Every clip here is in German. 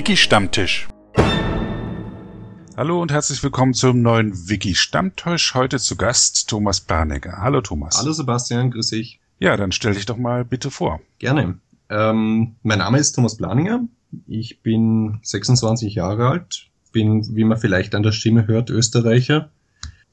Wiki Stammtisch. Hallo und herzlich willkommen zum neuen Wiki Stammtisch. Heute zu Gast Thomas Planegger. Hallo Thomas. Hallo Sebastian, grüß dich. Ja, dann stell dich doch mal bitte vor. Gerne. Ähm, mein Name ist Thomas Planinger. Ich bin 26 Jahre alt, bin, wie man vielleicht an der Stimme hört, Österreicher.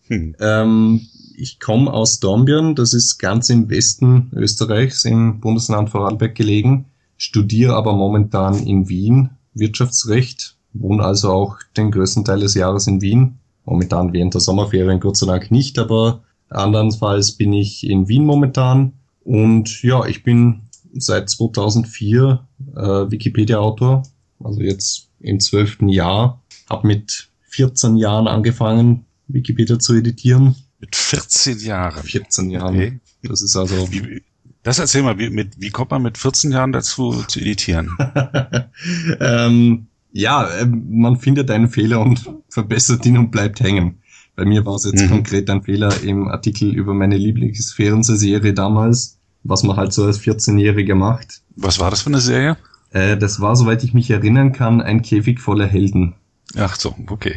Hm. Ähm, ich komme aus Dornbirn, das ist ganz im Westen Österreichs, im Bundesland Vorarlberg gelegen, studiere aber momentan in Wien Wirtschaftsrecht, wohne also auch den größten Teil des Jahres in Wien. Momentan während der Sommerferien Gott sei Dank nicht, aber andernfalls bin ich in Wien momentan. Und ja, ich bin seit 2004 äh, Wikipedia-Autor, also jetzt im zwölften Jahr. Habe mit 14 Jahren angefangen, Wikipedia zu editieren. Mit 14 Jahren? 14 Jahren. Okay. Das ist also... Wie, das erzähl mal, wie, mit, wie kommt man mit 14 Jahren dazu zu editieren? ähm, ja, ähm, man findet einen Fehler und verbessert ihn und bleibt hängen. Bei mir war es jetzt mhm. konkret ein Fehler im Artikel über meine Lieblingsfernsehserie damals, was man halt so als 14-Jähriger macht. Was war das für eine Serie? Äh, das war, soweit ich mich erinnern kann, ein Käfig voller Helden. Ach so, okay.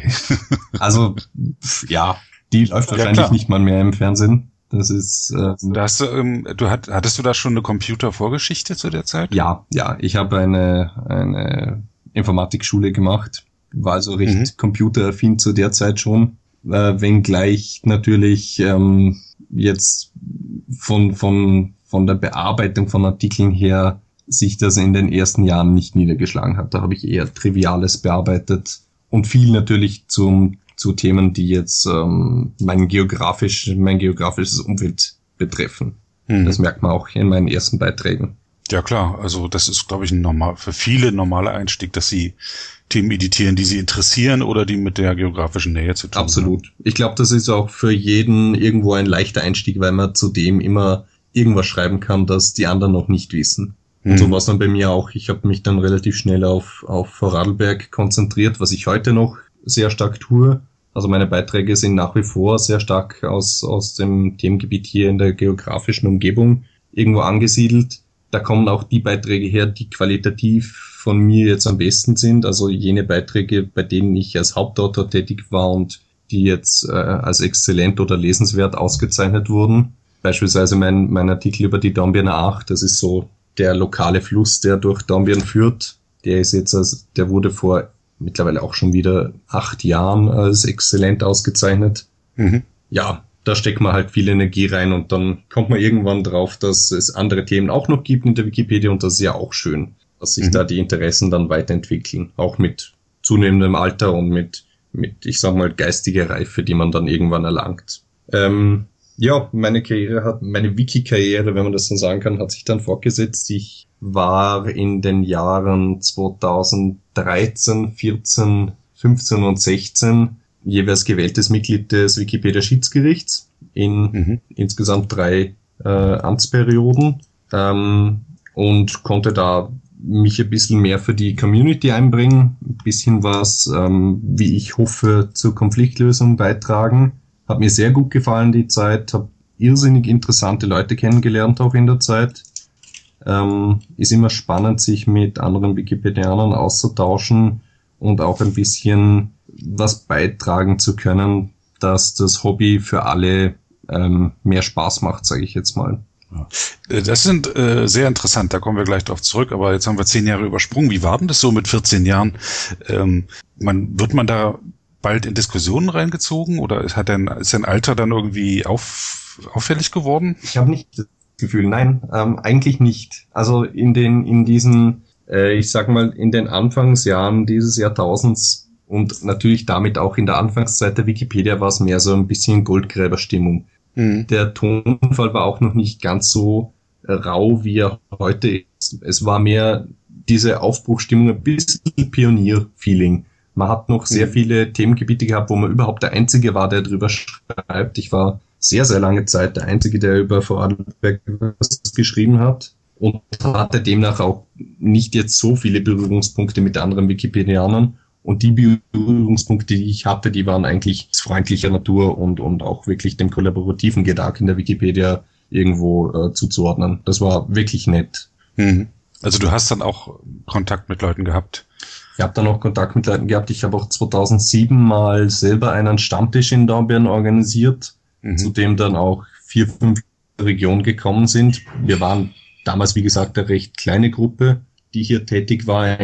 also, ja, die läuft wahrscheinlich ja, nicht mal mehr im Fernsehen. Das ist. Äh, da hast du, ähm, du hat, hattest du da schon eine Computervorgeschichte zu der Zeit? Ja, ja. Ich habe eine, eine Informatikschule gemacht, war also recht mhm. computeraffin zu der Zeit schon, äh, wenngleich natürlich ähm, jetzt von, von, von der Bearbeitung von Artikeln her sich das in den ersten Jahren nicht niedergeschlagen hat. Da habe ich eher Triviales bearbeitet und viel natürlich zum zu Themen, die jetzt ähm, mein geografisch, mein geografisches Umfeld betreffen. Mhm. Das merkt man auch in meinen ersten Beiträgen. Ja klar, also das ist, glaube ich, ein normal für viele normaler Einstieg, dass sie Themen editieren, die sie interessieren oder die mit der geografischen Nähe zu tun haben. Absolut. Ich glaube, das ist auch für jeden irgendwo ein leichter Einstieg, weil man zudem immer irgendwas schreiben kann, das die anderen noch nicht wissen. Und so hm. war es dann bei mir auch. Ich habe mich dann relativ schnell auf, auf Vorarlberg konzentriert, was ich heute noch sehr stark tue. Also meine Beiträge sind nach wie vor sehr stark aus, aus dem Themengebiet hier in der geografischen Umgebung irgendwo angesiedelt. Da kommen auch die Beiträge her, die qualitativ von mir jetzt am besten sind. Also jene Beiträge, bei denen ich als Hauptautor tätig war und die jetzt äh, als exzellent oder lesenswert ausgezeichnet wurden. Beispielsweise mein, mein Artikel über die Dornbirner Acht, das ist so der lokale Fluss, der durch Dornbirn führt. Der ist jetzt, als, der wurde vor mittlerweile auch schon wieder acht Jahren als exzellent ausgezeichnet. Mhm. Ja, da steckt man halt viel Energie rein und dann kommt man irgendwann drauf, dass es andere Themen auch noch gibt in der Wikipedia und das ist ja auch schön, dass sich mhm. da die Interessen dann weiterentwickeln, auch mit zunehmendem Alter und mit, mit, ich sag mal, geistiger Reife, die man dann irgendwann erlangt. Ähm, ja, meine Karriere hat, meine Wiki-Karriere, wenn man das so sagen kann, hat sich dann fortgesetzt. Ich war in den Jahren 2013, 14, 15 und 16 jeweils gewähltes Mitglied des Wikipedia Schiedsgerichts in mhm. insgesamt drei äh, Amtsperioden ähm, und konnte da mich ein bisschen mehr für die Community einbringen, ein bisschen was, ähm, wie ich hoffe, zur Konfliktlösung beitragen. Hat mir sehr gut gefallen die Zeit, habe irrsinnig interessante Leute kennengelernt auch in der Zeit. Ähm, ist immer spannend, sich mit anderen Wikipedianern auszutauschen und auch ein bisschen was beitragen zu können, dass das Hobby für alle ähm, mehr Spaß macht, sage ich jetzt mal. Äh, das sind äh, sehr interessant, da kommen wir gleich drauf zurück, aber jetzt haben wir zehn Jahre übersprungen. Wie war denn das so mit 14 Jahren? Ähm, man, wird man da bald in Diskussionen reingezogen oder hat dein, ist dein Alter dann irgendwie auf, auffällig geworden? Ich habe nicht Gefühl, nein, ähm, eigentlich nicht. Also in den, in diesen, äh, ich sag mal, in den Anfangsjahren dieses Jahrtausends und natürlich damit auch in der Anfangszeit der Wikipedia war es mehr so ein bisschen Goldgräberstimmung. Mhm. Der Tonfall war auch noch nicht ganz so rau, wie er heute ist. Es war mehr diese Aufbruchstimmung, ein bisschen Pionier-Feeling. Man hat noch sehr mhm. viele Themengebiete gehabt, wo man überhaupt der Einzige war, der drüber schreibt. Ich war sehr, sehr lange Zeit der Einzige, der über Vorarlberg was geschrieben hat und hatte demnach auch nicht jetzt so viele Berührungspunkte mit anderen Wikipedianern. Und die Berührungspunkte, die ich hatte, die waren eigentlich freundlicher Natur und, und auch wirklich dem kollaborativen Gedanken der Wikipedia irgendwo äh, zuzuordnen. Das war wirklich nett. Mhm. Also du hast dann auch Kontakt mit Leuten gehabt? Ich habe dann auch Kontakt mit Leuten gehabt. Ich habe auch 2007 mal selber einen Stammtisch in Dornbirn organisiert, mhm. zu dem dann auch vier, fünf Regionen gekommen sind. Wir waren damals, wie gesagt, eine recht kleine Gruppe, die hier tätig war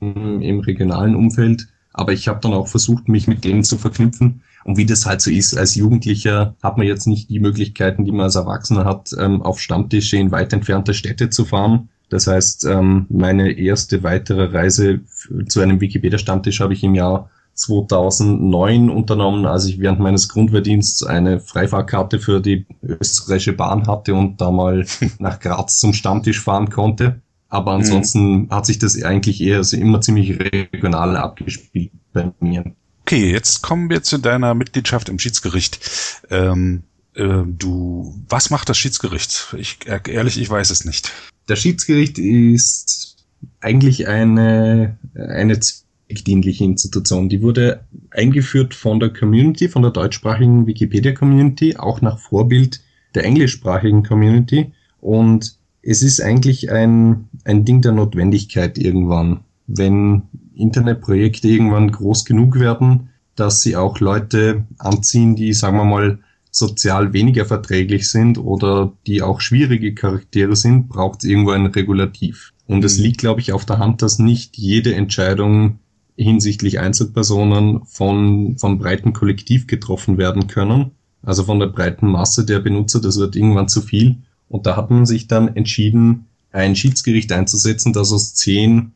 im regionalen Umfeld. Aber ich habe dann auch versucht, mich mit denen zu verknüpfen. Und wie das halt so ist, als Jugendlicher hat man jetzt nicht die Möglichkeiten, die man als Erwachsener hat, ähm, auf Stammtische in weit entfernte Städte zu fahren. Das heißt, ähm, meine erste weitere Reise zu einem Wikipedia-Stammtisch habe ich im Jahr 2009 unternommen, als ich während meines Grundwehrdienstes eine Freifahrkarte für die österreichische Bahn hatte und da mal nach Graz zum Stammtisch fahren konnte. Aber mhm. ansonsten mhm. hat sich das eigentlich eher also immer ziemlich regional abgespielt bei mir. Okay, jetzt kommen wir zu deiner Mitgliedschaft im Schiedsgericht. Ähm, äh, du, was macht das Schiedsgericht? Ich ehrlich, ich weiß es nicht. Das Schiedsgericht ist eigentlich eine eine dienliche Institution. Die wurde eingeführt von der Community, von der deutschsprachigen Wikipedia-Community, auch nach Vorbild der englischsprachigen Community. Und es ist eigentlich ein, ein Ding der Notwendigkeit irgendwann. Wenn Internetprojekte irgendwann groß genug werden, dass sie auch Leute anziehen, die, sagen wir mal, sozial weniger verträglich sind oder die auch schwierige Charaktere sind, braucht es irgendwo ein Regulativ. Und es mhm. liegt, glaube ich, auf der Hand, dass nicht jede Entscheidung hinsichtlich Einzelpersonen von, von breiten Kollektiv getroffen werden können. Also von der breiten Masse der Benutzer, das wird irgendwann zu viel. Und da hat man sich dann entschieden, ein Schiedsgericht einzusetzen, das aus zehn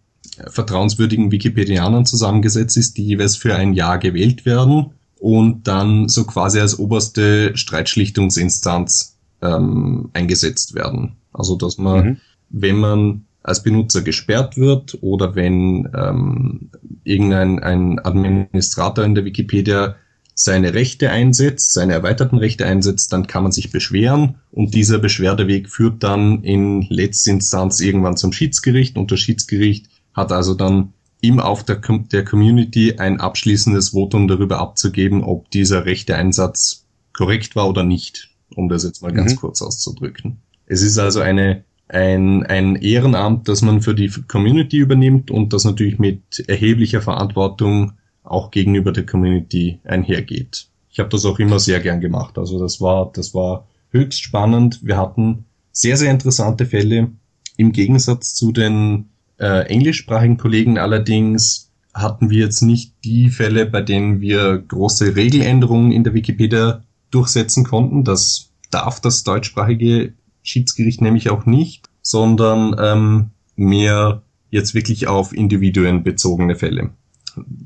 vertrauenswürdigen Wikipedianern zusammengesetzt ist, die jeweils für ein Jahr gewählt werden und dann so quasi als oberste Streitschlichtungsinstanz ähm, eingesetzt werden. Also dass man, mhm. wenn man als Benutzer gesperrt wird oder wenn ähm, irgendein ein Administrator in der Wikipedia seine Rechte einsetzt, seine erweiterten Rechte einsetzt, dann kann man sich beschweren und dieser Beschwerdeweg führt dann in letzter Instanz irgendwann zum Schiedsgericht und das Schiedsgericht hat also dann im Auf der, der Community ein abschließendes Votum darüber abzugeben, ob dieser rechte Einsatz korrekt war oder nicht, um das jetzt mal ganz mhm. kurz auszudrücken. Es ist also eine ein, ein Ehrenamt, das man für die Community übernimmt und das natürlich mit erheblicher Verantwortung auch gegenüber der Community einhergeht. Ich habe das auch immer sehr gern gemacht. Also das war, das war höchst spannend. Wir hatten sehr, sehr interessante Fälle. Im Gegensatz zu den äh, englischsprachigen Kollegen allerdings hatten wir jetzt nicht die Fälle, bei denen wir große Regeländerungen in der Wikipedia durchsetzen konnten. Das darf das deutschsprachige Schiedsgericht nämlich auch nicht, sondern ähm, mehr jetzt wirklich auf Individuen bezogene Fälle.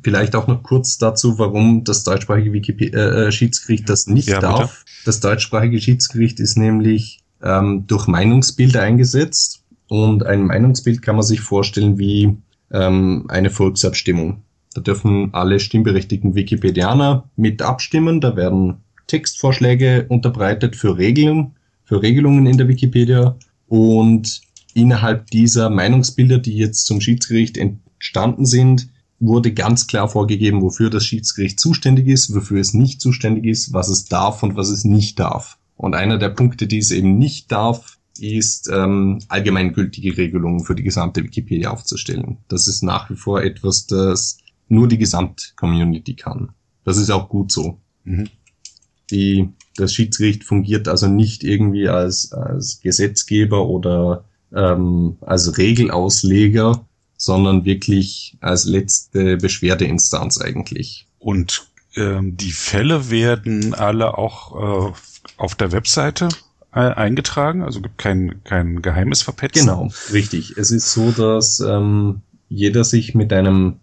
Vielleicht auch noch kurz dazu, warum das deutschsprachige Wikipedia, äh, äh, Schiedsgericht das nicht ja, darf. Das deutschsprachige Schiedsgericht ist nämlich ähm, durch Meinungsbilder eingesetzt und ein Meinungsbild kann man sich vorstellen wie ähm, eine Volksabstimmung. Da dürfen alle stimmberechtigten Wikipedianer mit abstimmen. Da werden Textvorschläge unterbreitet für Regeln, für Regelungen in der Wikipedia und innerhalb dieser Meinungsbilder, die jetzt zum Schiedsgericht entstanden sind, wurde ganz klar vorgegeben, wofür das Schiedsgericht zuständig ist, wofür es nicht zuständig ist, was es darf und was es nicht darf. Und einer der Punkte, die es eben nicht darf, ist ähm, allgemeingültige Regelungen für die gesamte Wikipedia aufzustellen. Das ist nach wie vor etwas, das nur die Gesamtcommunity kann. Das ist auch gut so. Mhm. Die das Schiedsgericht fungiert also nicht irgendwie als, als Gesetzgeber oder ähm, als Regelausleger, sondern wirklich als letzte Beschwerdeinstanz eigentlich. Und ähm, die Fälle werden alle auch äh, auf der Webseite äh, eingetragen, also gibt kein, kein geheimes Verpetzen. Genau, richtig. Es ist so, dass ähm, jeder sich mit einem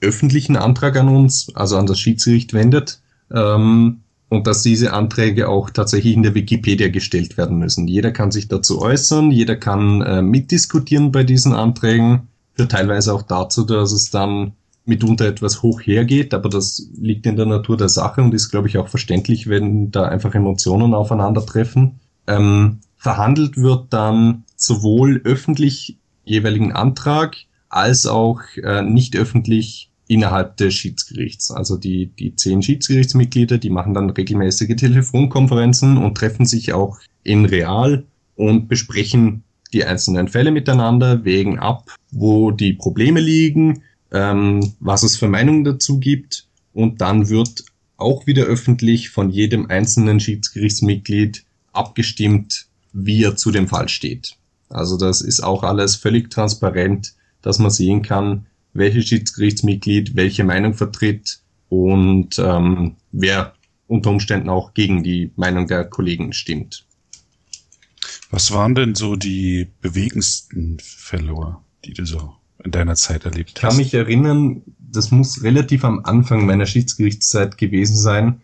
öffentlichen Antrag an uns, also an das Schiedsgericht wendet. Ähm, und dass diese Anträge auch tatsächlich in der Wikipedia gestellt werden müssen. Jeder kann sich dazu äußern, jeder kann äh, mitdiskutieren bei diesen Anträgen, führt teilweise auch dazu, dass es dann mitunter etwas hoch hergeht, aber das liegt in der Natur der Sache und ist, glaube ich, auch verständlich, wenn da einfach Emotionen aufeinandertreffen. Ähm, verhandelt wird dann sowohl öffentlich jeweiligen Antrag als auch äh, nicht öffentlich innerhalb des Schiedsgerichts. Also die, die zehn Schiedsgerichtsmitglieder, die machen dann regelmäßige Telefonkonferenzen und treffen sich auch in real und besprechen die einzelnen Fälle miteinander, wägen ab, wo die Probleme liegen, ähm, was es für Meinungen dazu gibt und dann wird auch wieder öffentlich von jedem einzelnen Schiedsgerichtsmitglied abgestimmt, wie er zu dem Fall steht. Also das ist auch alles völlig transparent, dass man sehen kann, welches Schiedsgerichtsmitglied welche Meinung vertritt und ähm, wer unter Umständen auch gegen die Meinung der Kollegen stimmt. Was waren denn so die bewegendsten Fälle, die du so in deiner Zeit erlebt hast? Ich kann mich erinnern, das muss relativ am Anfang meiner Schiedsgerichtszeit gewesen sein.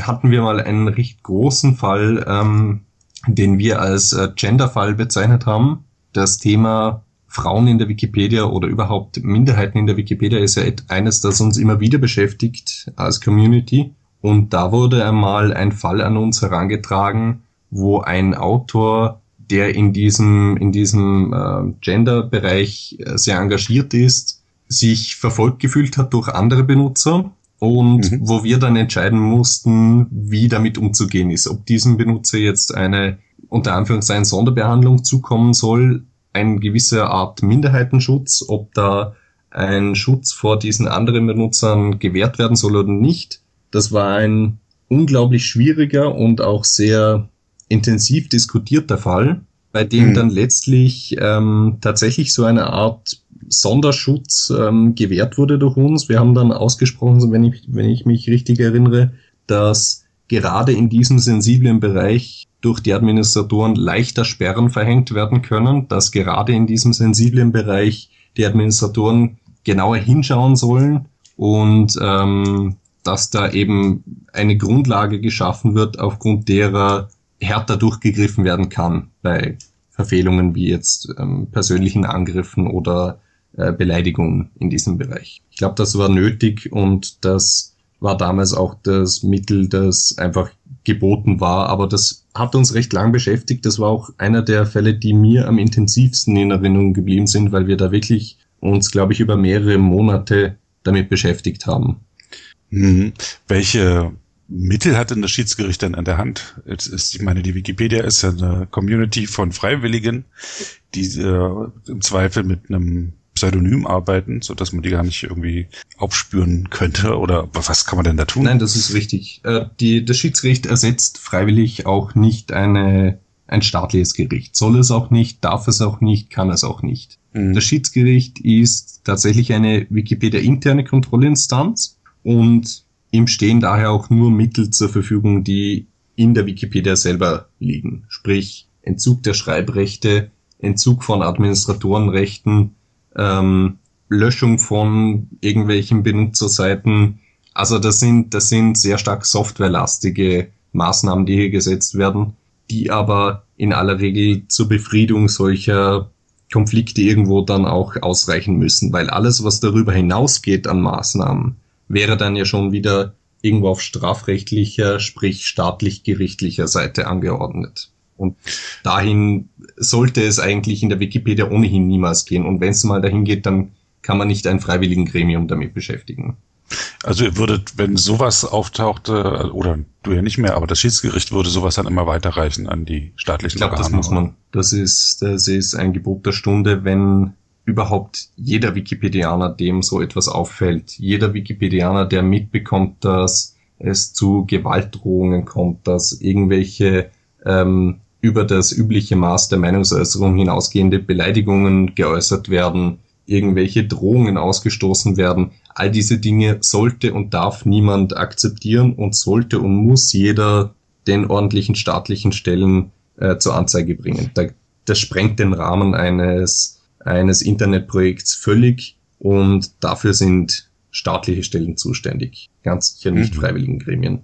Hatten wir mal einen recht großen Fall, ähm, den wir als äh, Genderfall bezeichnet haben. Das Thema Frauen in der Wikipedia oder überhaupt Minderheiten in der Wikipedia ist ja eines, das uns immer wieder beschäftigt als Community. Und da wurde einmal ein Fall an uns herangetragen, wo ein Autor, der in diesem, in diesem äh, Gender-Bereich sehr engagiert ist, sich verfolgt gefühlt hat durch andere Benutzer und mhm. wo wir dann entscheiden mussten, wie damit umzugehen ist. Ob diesem Benutzer jetzt eine unter Anführungszeichen Sonderbehandlung zukommen soll, ein gewisser Art Minderheitenschutz, ob da ein Schutz vor diesen anderen Benutzern gewährt werden soll oder nicht. Das war ein unglaublich schwieriger und auch sehr intensiv diskutierter Fall, bei dem mhm. dann letztlich ähm, tatsächlich so eine Art Sonderschutz ähm, gewährt wurde durch uns. Wir haben dann ausgesprochen, wenn ich, wenn ich mich richtig erinnere, dass gerade in diesem sensiblen Bereich durch die Administratoren leichter Sperren verhängt werden können, dass gerade in diesem sensiblen Bereich die Administratoren genauer hinschauen sollen und ähm, dass da eben eine Grundlage geschaffen wird, aufgrund derer härter durchgegriffen werden kann bei Verfehlungen wie jetzt ähm, persönlichen Angriffen oder äh, Beleidigungen in diesem Bereich. Ich glaube, das war nötig und das war damals auch das Mittel, das einfach geboten war. Aber das hat uns recht lang beschäftigt. Das war auch einer der Fälle, die mir am intensivsten in Erinnerung geblieben sind, weil wir da wirklich uns, glaube ich, über mehrere Monate damit beschäftigt haben. Mhm. Welche Mittel hat denn das Schiedsgericht denn an der Hand? Jetzt ist, ich meine, die Wikipedia ist eine Community von Freiwilligen, die äh, im Zweifel mit einem Pseudonym arbeiten, so dass man die gar nicht irgendwie aufspüren könnte? Oder was kann man denn da tun? Nein, das ist richtig. Äh, die, das Schiedsgericht ersetzt freiwillig auch nicht eine, ein staatliches Gericht. Soll es auch nicht, darf es auch nicht, kann es auch nicht. Mhm. Das Schiedsgericht ist tatsächlich eine Wikipedia-interne Kontrollinstanz und ihm stehen daher auch nur Mittel zur Verfügung, die in der Wikipedia selber liegen. Sprich, Entzug der Schreibrechte, Entzug von Administratorenrechten, ähm, Löschung von irgendwelchen Benutzerseiten. Also das sind, das sind sehr stark softwarelastige Maßnahmen, die hier gesetzt werden, die aber in aller Regel zur Befriedung solcher Konflikte irgendwo dann auch ausreichen müssen, weil alles, was darüber hinausgeht an Maßnahmen, wäre dann ja schon wieder irgendwo auf strafrechtlicher, sprich staatlich-gerichtlicher Seite angeordnet. Und dahin sollte es eigentlich in der Wikipedia ohnehin niemals gehen. Und wenn es mal dahin geht, dann kann man nicht ein freiwilligen Gremium damit beschäftigen. Also ihr würdet, wenn sowas auftauchte, oder du ja nicht mehr, aber das Schiedsgericht würde sowas dann immer weiterreichen an die staatlichen Ich glaube, das muss man. Das ist, das ist ein Gebot der Stunde, wenn überhaupt jeder Wikipedianer dem so etwas auffällt. Jeder Wikipedianer, der mitbekommt, dass es zu Gewaltdrohungen kommt, dass irgendwelche ähm, über das übliche Maß der Meinungsäußerung hinausgehende Beleidigungen geäußert werden, irgendwelche Drohungen ausgestoßen werden. All diese Dinge sollte und darf niemand akzeptieren und sollte und muss jeder den ordentlichen staatlichen Stellen äh, zur Anzeige bringen. Da, das sprengt den Rahmen eines, eines Internetprojekts völlig und dafür sind staatliche Stellen zuständig. Ganz sicher nicht mhm. freiwilligen Gremien.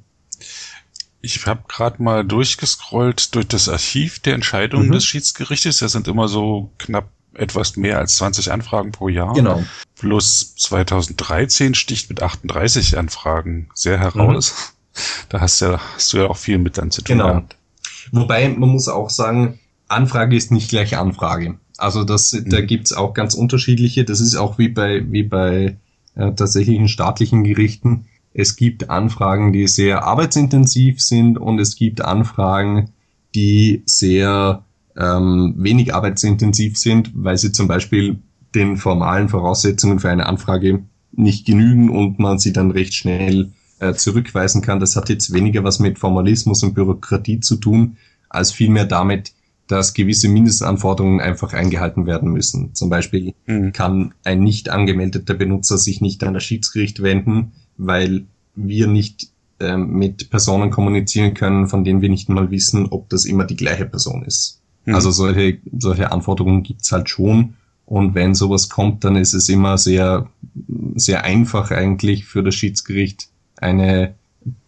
Ich habe gerade mal durchgescrollt durch das Archiv der Entscheidungen mhm. des Schiedsgerichtes. Das sind immer so knapp etwas mehr als 20 Anfragen pro Jahr. Genau. Plus 2013 sticht mit 38 Anfragen sehr heraus. Mhm. Da hast, ja, hast du ja auch viel mit dann zu tun. Genau. Gehabt. Wobei man muss auch sagen, Anfrage ist nicht gleich Anfrage. Also das, mhm. da gibt's auch ganz unterschiedliche. Das ist auch wie bei, wie bei äh, tatsächlichen staatlichen Gerichten. Es gibt Anfragen, die sehr arbeitsintensiv sind und es gibt Anfragen, die sehr ähm, wenig arbeitsintensiv sind, weil sie zum Beispiel den formalen Voraussetzungen für eine Anfrage nicht genügen und man sie dann recht schnell äh, zurückweisen kann. Das hat jetzt weniger was mit Formalismus und Bürokratie zu tun, als vielmehr damit, dass gewisse Mindestanforderungen einfach eingehalten werden müssen. Zum Beispiel mhm. kann ein nicht angemeldeter Benutzer sich nicht an das Schiedsgericht wenden, weil wir nicht äh, mit Personen kommunizieren können, von denen wir nicht mal wissen, ob das immer die gleiche Person ist. Mhm. Also solche, solche Anforderungen gibt's halt schon. Und wenn sowas kommt, dann ist es immer sehr, sehr einfach eigentlich für das Schiedsgericht eine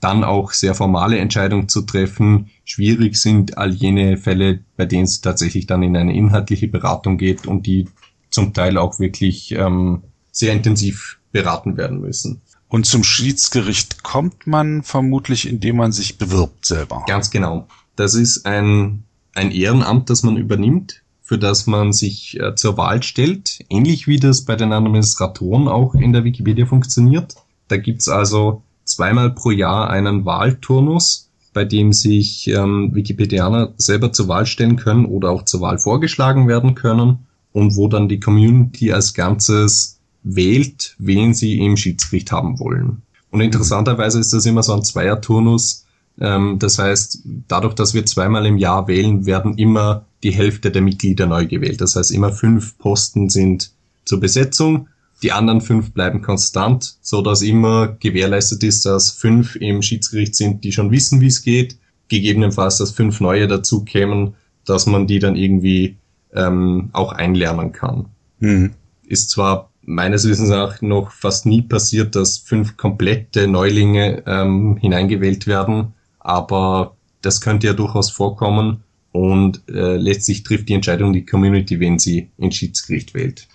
dann auch sehr formale Entscheidung zu treffen. Schwierig sind all jene Fälle, bei denen es tatsächlich dann in eine inhaltliche Beratung geht und die zum Teil auch wirklich ähm, sehr intensiv beraten werden müssen. Und zum Schiedsgericht kommt man vermutlich, indem man sich bewirbt selber. Ganz genau. Das ist ein, ein Ehrenamt, das man übernimmt, für das man sich äh, zur Wahl stellt. Ähnlich wie das bei den Administratoren auch in der Wikipedia funktioniert. Da gibt's also zweimal pro Jahr einen Wahlturnus, bei dem sich ähm, Wikipedianer selber zur Wahl stellen können oder auch zur Wahl vorgeschlagen werden können und wo dann die Community als Ganzes wählt, wen sie im Schiedsgericht haben wollen. Und interessanterweise ist das immer so ein Zweierturnus. Ähm, das heißt, dadurch, dass wir zweimal im Jahr wählen, werden immer die Hälfte der Mitglieder neu gewählt. Das heißt, immer fünf Posten sind zur Besetzung die anderen fünf bleiben konstant, so dass immer gewährleistet ist, dass fünf im Schiedsgericht sind, die schon wissen, wie es geht. Gegebenenfalls, dass fünf neue dazu kämen, dass man die dann irgendwie ähm, auch einlernen kann. Mhm. Ist zwar meines Wissens nach noch fast nie passiert, dass fünf komplette Neulinge ähm, hineingewählt werden, aber das könnte ja durchaus vorkommen und äh, letztlich trifft die Entscheidung die Community, wenn sie ins Schiedsgericht wählt.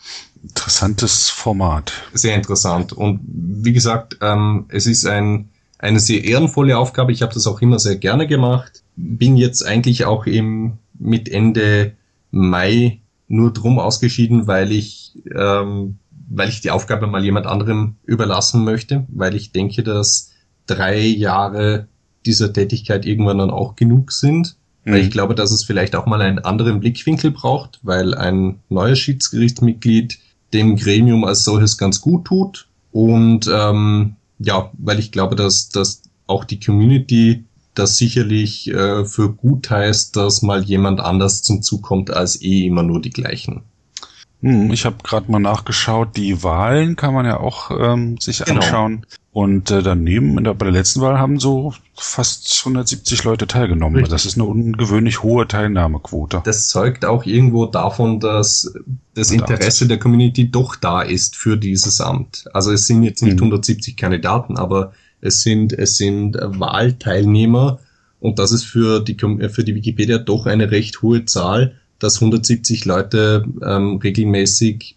Interessantes Format. Sehr interessant. Und wie gesagt, ähm, es ist ein, eine sehr ehrenvolle Aufgabe. Ich habe das auch immer sehr gerne gemacht. Bin jetzt eigentlich auch im, mit Ende Mai nur drum ausgeschieden, weil ich, ähm, weil ich die Aufgabe mal jemand anderem überlassen möchte, weil ich denke, dass drei Jahre dieser Tätigkeit irgendwann dann auch genug sind. Mhm. Weil ich glaube, dass es vielleicht auch mal einen anderen Blickwinkel braucht, weil ein neues Schiedsgerichtsmitglied dem Gremium als solches ganz gut tut. Und ähm, ja, weil ich glaube, dass, dass auch die Community das sicherlich äh, für gut heißt, dass mal jemand anders zum Zug kommt als eh immer nur die gleichen. Hm, ich habe gerade mal nachgeschaut, die Wahlen kann man ja auch ähm, sich genau. anschauen. Und äh, daneben, in der, bei der letzten Wahl haben so fast 170 Leute teilgenommen. Richtig. Das ist eine ungewöhnlich hohe Teilnahmequote. Das zeugt auch irgendwo davon, dass das Interesse der Community doch da ist für dieses Amt. Also es sind jetzt nicht mhm. 170 Kandidaten, aber es sind, es sind Wahlteilnehmer und das ist für die, für die Wikipedia doch eine recht hohe Zahl, dass 170 Leute ähm, regelmäßig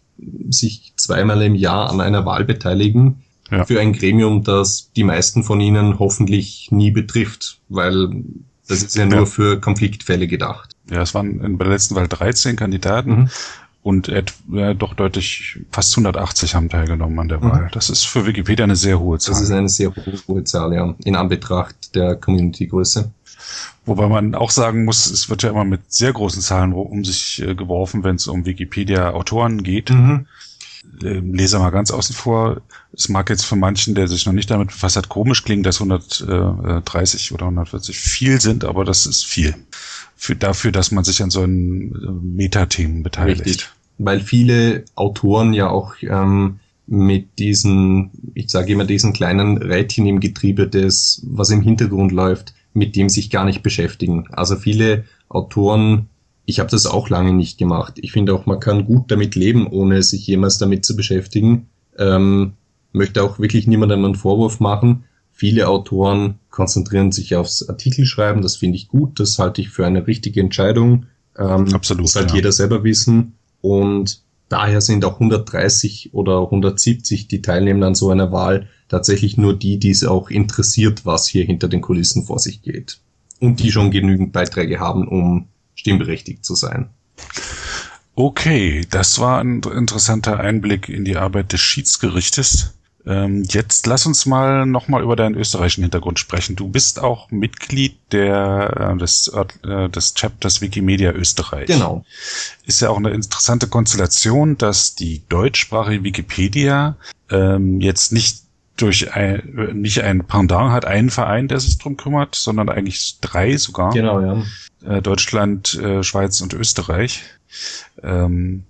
sich zweimal im Jahr an einer Wahl beteiligen ja. für ein Gremium, das die meisten von ihnen hoffentlich nie betrifft, weil das ist ja nur ja. für Konfliktfälle gedacht. Ja, es waren bei der letzten Wahl 13 Kandidaten mhm. und äh, doch deutlich fast 180 haben teilgenommen an der mhm. Wahl. Das ist für Wikipedia eine sehr hohe Zahl. Das ist eine sehr hohe Zahl, ja, in Anbetracht der Community-Größe. Wobei man auch sagen muss, es wird ja immer mit sehr großen Zahlen um sich äh, geworfen, wenn es um Wikipedia-Autoren geht. Mhm. Ähm, Leser mal ganz außen vor. Es mag jetzt für manchen, der sich noch nicht damit befasst hat, komisch klingen, dass 130 oder 140 viel sind, aber das ist viel. Für, dafür, dass man sich an so einen äh, Metathemen beteiligt. Richtig. Weil viele Autoren ja auch ähm, mit diesen, ich sage immer, diesen kleinen Rädchen im Getriebe des, was im Hintergrund läuft, mit dem sich gar nicht beschäftigen. Also viele Autoren ich habe das auch lange nicht gemacht. Ich finde auch, man kann gut damit leben, ohne sich jemals damit zu beschäftigen. Ähm, möchte auch wirklich niemandem einen Vorwurf machen. Viele Autoren konzentrieren sich aufs Artikelschreiben, das finde ich gut, das halte ich für eine richtige Entscheidung. Ähm, Absolut. Das sollte ja. jeder selber wissen. Und daher sind auch 130 oder 170, die teilnehmen an so einer Wahl, tatsächlich nur die, die es auch interessiert, was hier hinter den Kulissen vor sich geht. Und die schon genügend Beiträge haben, um stimmberechtigt zu sein. Okay, das war ein interessanter Einblick in die Arbeit des Schiedsgerichtes. Ähm, jetzt lass uns mal nochmal über deinen österreichischen Hintergrund sprechen. Du bist auch Mitglied der, äh, des, äh, des Chapters Wikimedia Österreich. Genau. Ist ja auch eine interessante Konstellation, dass die deutschsprachige Wikipedia ähm, jetzt nicht durch ein, nicht ein Pendant hat, einen Verein, der sich drum kümmert, sondern eigentlich drei sogar. Genau, ja. Äh, Deutschland, äh, Schweiz und Österreich. Ähm,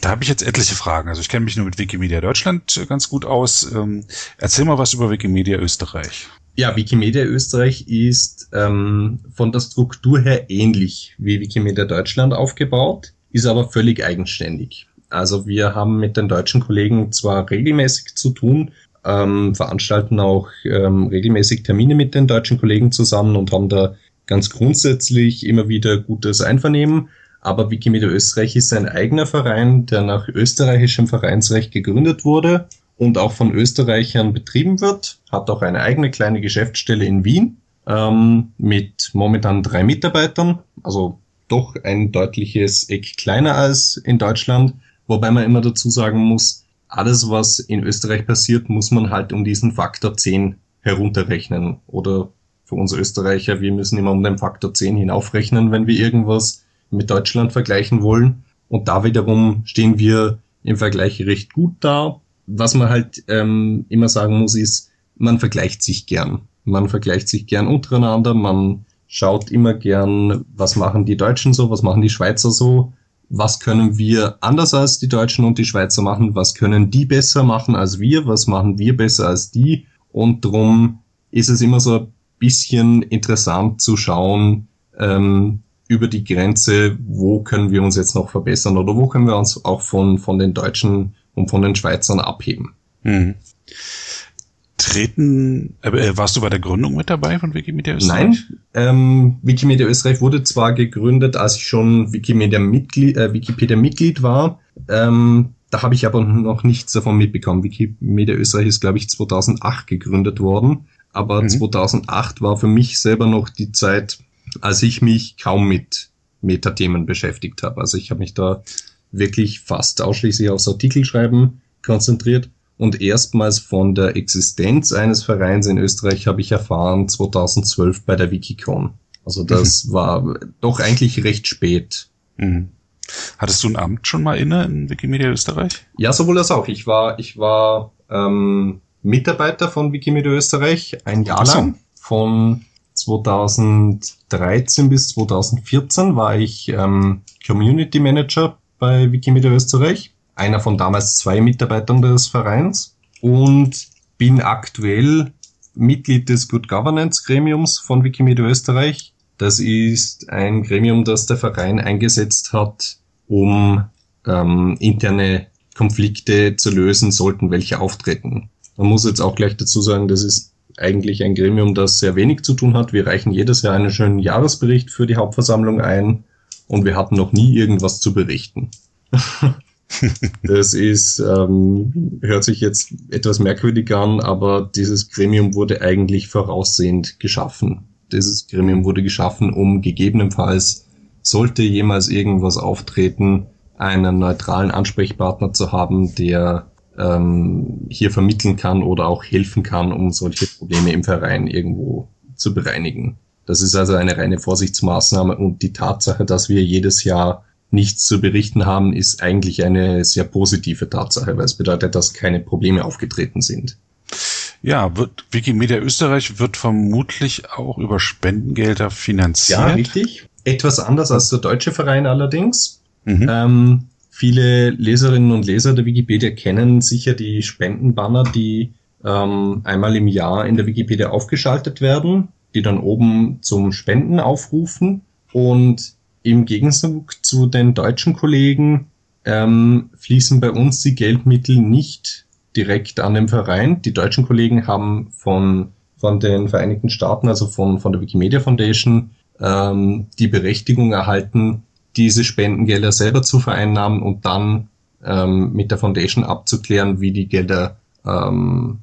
da habe ich jetzt etliche Fragen. Also ich kenne mich nur mit Wikimedia Deutschland äh, ganz gut aus. Ähm, erzähl mal was über Wikimedia Österreich. Ja, Wikimedia Österreich ist ähm, von der Struktur her ähnlich wie Wikimedia Deutschland aufgebaut, ist aber völlig eigenständig. Also wir haben mit den deutschen Kollegen zwar regelmäßig zu tun, ähm, veranstalten auch ähm, regelmäßig Termine mit den deutschen Kollegen zusammen und haben da ganz grundsätzlich immer wieder gutes Einvernehmen. Aber Wikimedia Österreich ist ein eigener Verein, der nach österreichischem Vereinsrecht gegründet wurde und auch von Österreichern betrieben wird, hat auch eine eigene kleine Geschäftsstelle in Wien ähm, mit momentan drei Mitarbeitern, also doch ein deutliches Eck kleiner als in Deutschland, wobei man immer dazu sagen muss, alles, was in Österreich passiert, muss man halt um diesen Faktor 10 herunterrechnen. Oder für uns Österreicher, wir müssen immer um den Faktor 10 hinaufrechnen, wenn wir irgendwas mit Deutschland vergleichen wollen. Und da wiederum stehen wir im Vergleich recht gut da. Was man halt ähm, immer sagen muss, ist, man vergleicht sich gern. Man vergleicht sich gern untereinander, man schaut immer gern, was machen die Deutschen so, was machen die Schweizer so, was können wir anders als die Deutschen und die Schweizer machen, was können die besser machen als wir, was machen wir besser als die. Und drum ist es immer so ein bisschen interessant zu schauen ähm, über die Grenze, wo können wir uns jetzt noch verbessern oder wo können wir uns auch von, von den Deutschen und von den Schweizern abheben. Mhm treten, äh, warst du bei der Gründung mit dabei von Wikimedia Österreich? Nein, ähm, Wikimedia Österreich wurde zwar gegründet, als ich schon Wikimedia Mitglied, äh, Wikipedia Mitglied war. Ähm, da habe ich aber noch nichts davon mitbekommen. Wikimedia Österreich ist, glaube ich, 2008 gegründet worden. Aber mhm. 2008 war für mich selber noch die Zeit, als ich mich kaum mit Metathemen beschäftigt habe. Also ich habe mich da wirklich fast ausschließlich aufs Artikelschreiben konzentriert und erstmals von der Existenz eines Vereins in Österreich habe ich erfahren 2012 bei der Wikicon. Also das mhm. war doch eigentlich recht spät. Mhm. Hattest du ein Amt schon mal inne in Wikimedia Österreich? Ja, sowohl als auch. Ich war, ich war ähm, Mitarbeiter von Wikimedia Österreich ein Jahr lang. Von 2013 bis 2014 war ich ähm, Community Manager bei Wikimedia Österreich einer von damals zwei Mitarbeitern des Vereins und bin aktuell Mitglied des Good Governance Gremiums von Wikimedia Österreich. Das ist ein Gremium, das der Verein eingesetzt hat, um ähm, interne Konflikte zu lösen, sollten welche auftreten. Man muss jetzt auch gleich dazu sagen, das ist eigentlich ein Gremium, das sehr wenig zu tun hat. Wir reichen jedes Jahr einen schönen Jahresbericht für die Hauptversammlung ein und wir hatten noch nie irgendwas zu berichten. Das ist, ähm, hört sich jetzt etwas merkwürdig an, aber dieses Gremium wurde eigentlich voraussehend geschaffen. Dieses Gremium wurde geschaffen, um gegebenenfalls, sollte jemals irgendwas auftreten, einen neutralen Ansprechpartner zu haben, der ähm, hier vermitteln kann oder auch helfen kann, um solche Probleme im Verein irgendwo zu bereinigen. Das ist also eine reine Vorsichtsmaßnahme und die Tatsache, dass wir jedes Jahr nichts zu berichten haben, ist eigentlich eine sehr positive Tatsache, weil es bedeutet, dass keine Probleme aufgetreten sind. Ja, wird, Wikimedia Österreich wird vermutlich auch über Spendengelder finanziert. Ja, richtig. Etwas anders als der deutsche Verein allerdings. Mhm. Ähm, viele Leserinnen und Leser der Wikipedia kennen sicher die Spendenbanner, die ähm, einmal im Jahr in der Wikipedia aufgeschaltet werden, die dann oben zum Spenden aufrufen. Und im Gegenzug zu den deutschen Kollegen ähm, fließen bei uns die Geldmittel nicht direkt an den Verein. Die deutschen Kollegen haben von, von den Vereinigten Staaten, also von, von der Wikimedia Foundation, ähm, die Berechtigung erhalten, diese Spendengelder selber zu vereinnahmen und dann ähm, mit der Foundation abzuklären, wie die Gelder ähm,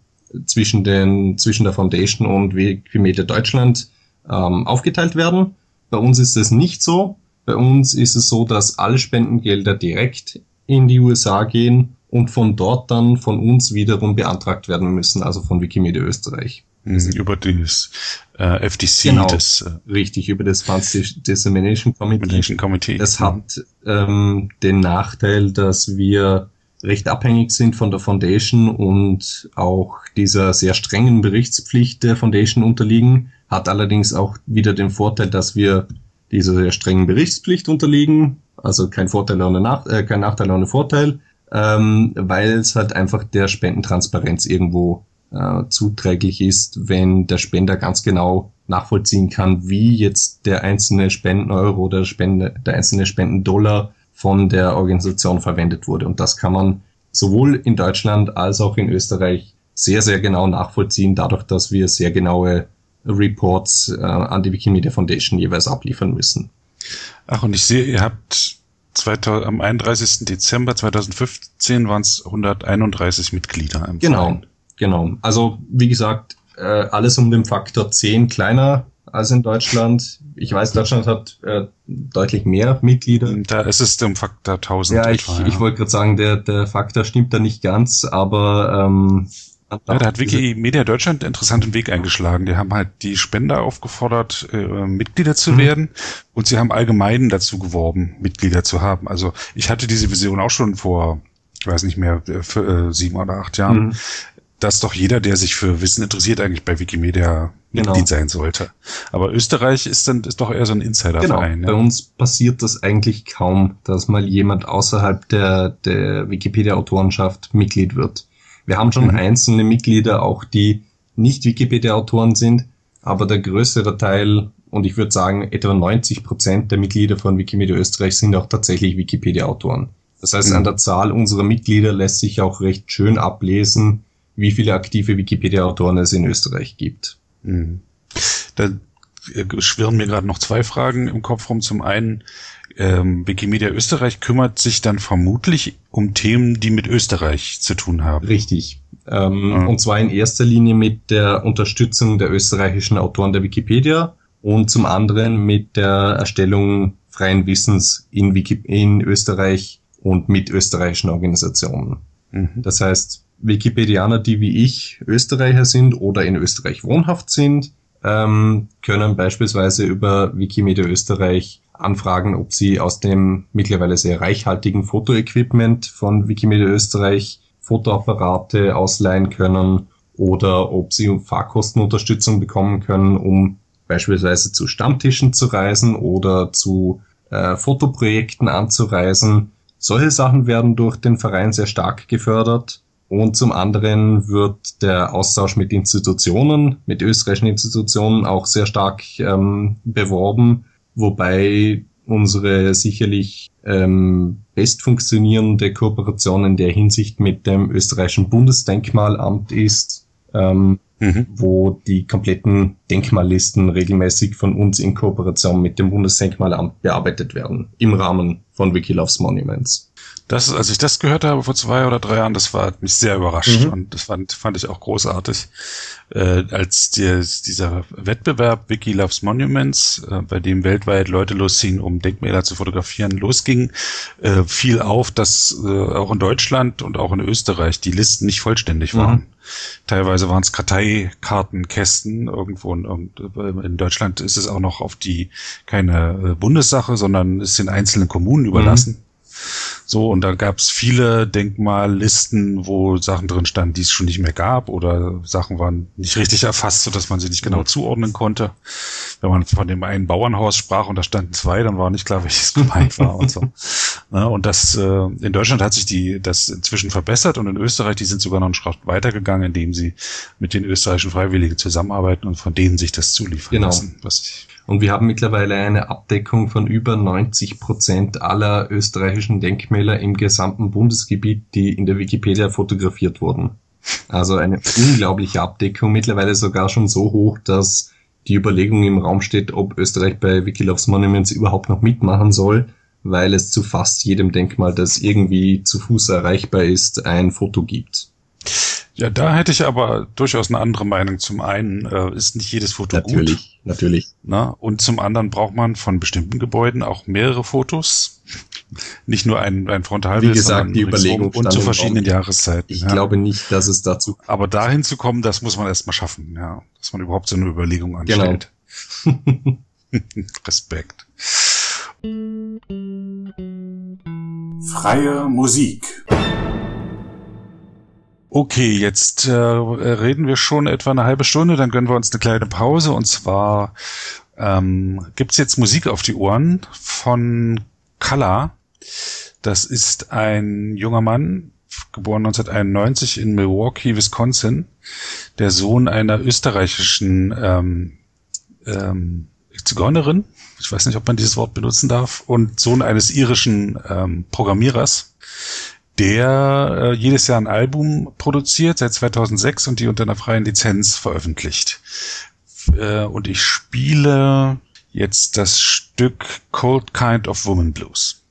zwischen, den, zwischen der Foundation und Wikimedia Deutschland ähm, aufgeteilt werden. Bei uns ist es nicht so. Bei uns ist es so, dass alle Spendengelder direkt in die USA gehen und von dort dann von uns wiederum beantragt werden müssen, also von Wikimedia Österreich. Mhm, über das äh, FTC, genau, das äh, richtig, über das Advanced Dissemination Committee. Committee. Das hat ähm, den Nachteil, dass wir recht abhängig sind von der Foundation und auch dieser sehr strengen Berichtspflicht der Foundation unterliegen, hat allerdings auch wieder den Vorteil, dass wir dieser sehr strengen Berichtspflicht unterliegen, also kein Vorteil ohne Nach äh, kein Nachteil ohne Vorteil, ähm, weil es halt einfach der Spendentransparenz irgendwo äh, zuträglich ist, wenn der Spender ganz genau nachvollziehen kann, wie jetzt der einzelne Spendeneuro oder Spende, der einzelne Spendendollar von der Organisation verwendet wurde. Und das kann man sowohl in Deutschland als auch in Österreich sehr, sehr genau nachvollziehen, dadurch, dass wir sehr genaue Reports äh, an die Wikimedia Foundation jeweils abliefern müssen. Ach, und ich sehe, ihr habt 2000, am 31. Dezember 2015 waren es 131 Mitglieder im Genau, Verein. Genau. Also wie gesagt, äh, alles um den Faktor 10 kleiner als in Deutschland. Ich weiß, Deutschland hat äh, deutlich mehr Mitglieder. Da ist es der Faktor 1000. Ja, ich, ja. ich wollte gerade sagen, der, der Faktor stimmt da nicht ganz, aber ähm, ja, da hat Wikimedia Deutschland einen interessanten Weg eingeschlagen. Die haben halt die Spender aufgefordert, äh, Mitglieder zu mhm. werden und sie haben allgemein dazu geworben, Mitglieder zu haben. Also ich hatte diese Vision auch schon vor, ich weiß nicht mehr, äh, für, äh, sieben oder acht Jahren. Mhm dass doch jeder, der sich für Wissen interessiert, eigentlich bei Wikimedia genau. Mitglied sein sollte. Aber Österreich ist dann ist doch eher so ein Insiderverein. Genau. Ja? Bei uns passiert das eigentlich kaum, dass mal jemand außerhalb der, der Wikipedia-Autorenschaft Mitglied wird. Wir haben schon mhm. einzelne Mitglieder, auch die nicht Wikipedia-Autoren sind, aber der größere Teil, und ich würde sagen etwa 90 Prozent der Mitglieder von Wikimedia Österreich sind auch tatsächlich Wikipedia-Autoren. Das heißt, mhm. an der Zahl unserer Mitglieder lässt sich auch recht schön ablesen, wie viele aktive Wikipedia-Autoren es in Österreich gibt. Mhm. Da schwirren mir gerade noch zwei Fragen im Kopf rum. Zum einen, ähm, Wikimedia Österreich kümmert sich dann vermutlich um Themen, die mit Österreich zu tun haben. Richtig. Ähm, ja. Und zwar in erster Linie mit der Unterstützung der österreichischen Autoren der Wikipedia und zum anderen mit der Erstellung freien Wissens in, Wiki in Österreich und mit österreichischen Organisationen. Mhm. Das heißt, Wikipedianer, die wie ich Österreicher sind oder in Österreich wohnhaft sind, ähm, können beispielsweise über Wikimedia Österreich anfragen, ob sie aus dem mittlerweile sehr reichhaltigen Fotoequipment von Wikimedia Österreich Fotoapparate ausleihen können oder ob sie Fahrkostenunterstützung bekommen können, um beispielsweise zu Stammtischen zu reisen oder zu äh, Fotoprojekten anzureisen. Solche Sachen werden durch den Verein sehr stark gefördert. Und zum anderen wird der Austausch mit Institutionen, mit österreichischen Institutionen auch sehr stark ähm, beworben, wobei unsere sicherlich ähm, best funktionierende Kooperation in der Hinsicht mit dem österreichischen Bundesdenkmalamt ist, ähm, mhm. wo die kompletten Denkmallisten regelmäßig von uns in Kooperation mit dem Bundesdenkmalamt bearbeitet werden, im Rahmen von Wikilove's Monuments. Das, als ich das gehört habe vor zwei oder drei Jahren, das war hat mich sehr überrascht mhm. und das fand, fand ich auch großartig. Äh, als die, dieser Wettbewerb Wiki Loves Monuments, äh, bei dem weltweit Leute losziehen, um Denkmäler zu fotografieren, losging, äh, fiel auf, dass äh, auch in Deutschland und auch in Österreich die Listen nicht vollständig waren. Mhm. Teilweise waren es Karteikartenkästen irgendwo und äh, in Deutschland ist es auch noch auf die keine äh, Bundessache, sondern ist den einzelnen Kommunen überlassen. Mhm. So, und da gab es viele Denkmallisten, wo Sachen drin standen, die es schon nicht mehr gab oder Sachen waren nicht richtig erfasst, sodass man sie nicht genau zuordnen konnte. Wenn man von dem einen Bauernhaus sprach und da standen zwei, dann war nicht klar, welches gemeint war und so. Ja, und das äh, in Deutschland hat sich die das inzwischen verbessert und in Österreich, die sind sogar noch einen Schritt weitergegangen, indem sie mit den österreichischen Freiwilligen zusammenarbeiten und von denen sich das zuliefern genau. lassen. Was ich und wir haben mittlerweile eine Abdeckung von über 90 Prozent aller österreichischen Denkmäler im gesamten Bundesgebiet, die in der Wikipedia fotografiert wurden. Also eine unglaubliche Abdeckung, mittlerweile sogar schon so hoch, dass die Überlegung im Raum steht, ob Österreich bei Wikilove's Monuments überhaupt noch mitmachen soll, weil es zu fast jedem Denkmal, das irgendwie zu Fuß erreichbar ist, ein Foto gibt. Ja, da hätte ich aber durchaus eine andere Meinung. Zum einen äh, ist nicht jedes Foto natürlich, gut. Natürlich, natürlich. Und zum anderen braucht man von bestimmten Gebäuden auch mehrere Fotos. nicht nur ein, ein Frontalbild, Wie gesagt, die Überlegung und zu verschiedenen Jahreszeiten. Ich ja. glaube nicht, dass es dazu. Aber dahin zu kommen, das muss man erstmal schaffen, ja, dass man überhaupt so eine Überlegung anstellt. Genau. Respekt. Freie Musik. Okay, jetzt äh, reden wir schon etwa eine halbe Stunde, dann gönnen wir uns eine kleine Pause. Und zwar ähm, gibt jetzt Musik auf die Ohren von Kala. Das ist ein junger Mann, geboren 1991 in Milwaukee, Wisconsin, der Sohn einer österreichischen ähm, ähm, Zigeunerin, ich weiß nicht, ob man dieses Wort benutzen darf, und Sohn eines irischen ähm, Programmierers, der äh, jedes Jahr ein Album produziert, seit 2006 und die unter einer freien Lizenz veröffentlicht. Äh, und ich spiele jetzt das Stück Cold Kind of Woman Blues.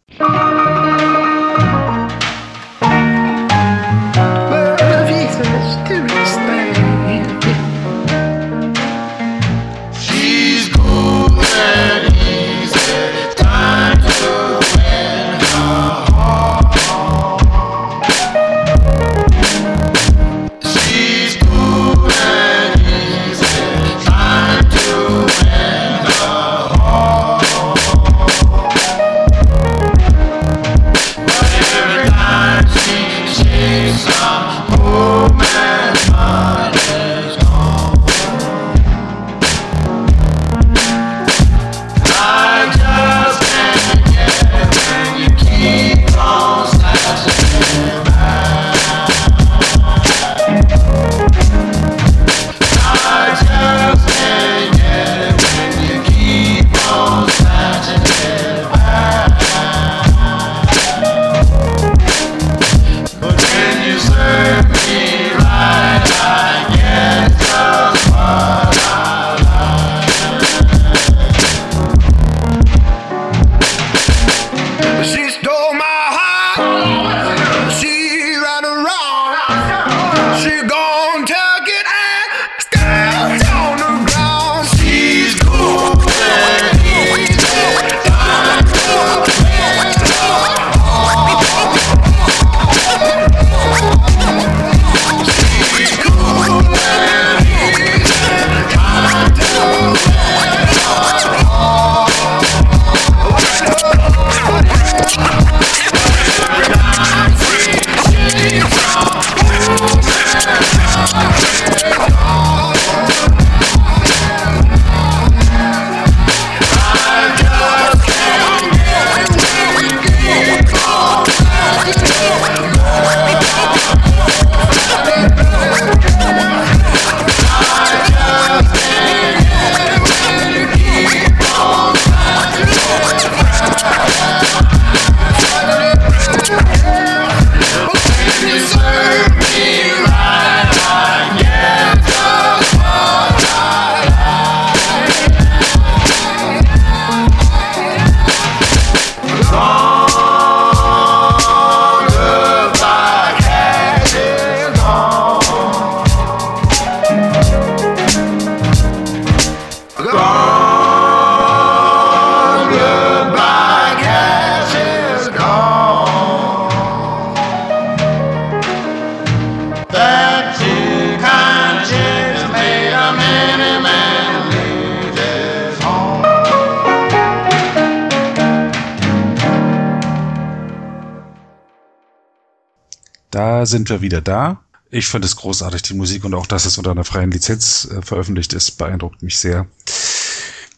Sind wir wieder da. Ich finde es großartig, die Musik und auch, dass es unter einer freien Lizenz äh, veröffentlicht ist, beeindruckt mich sehr.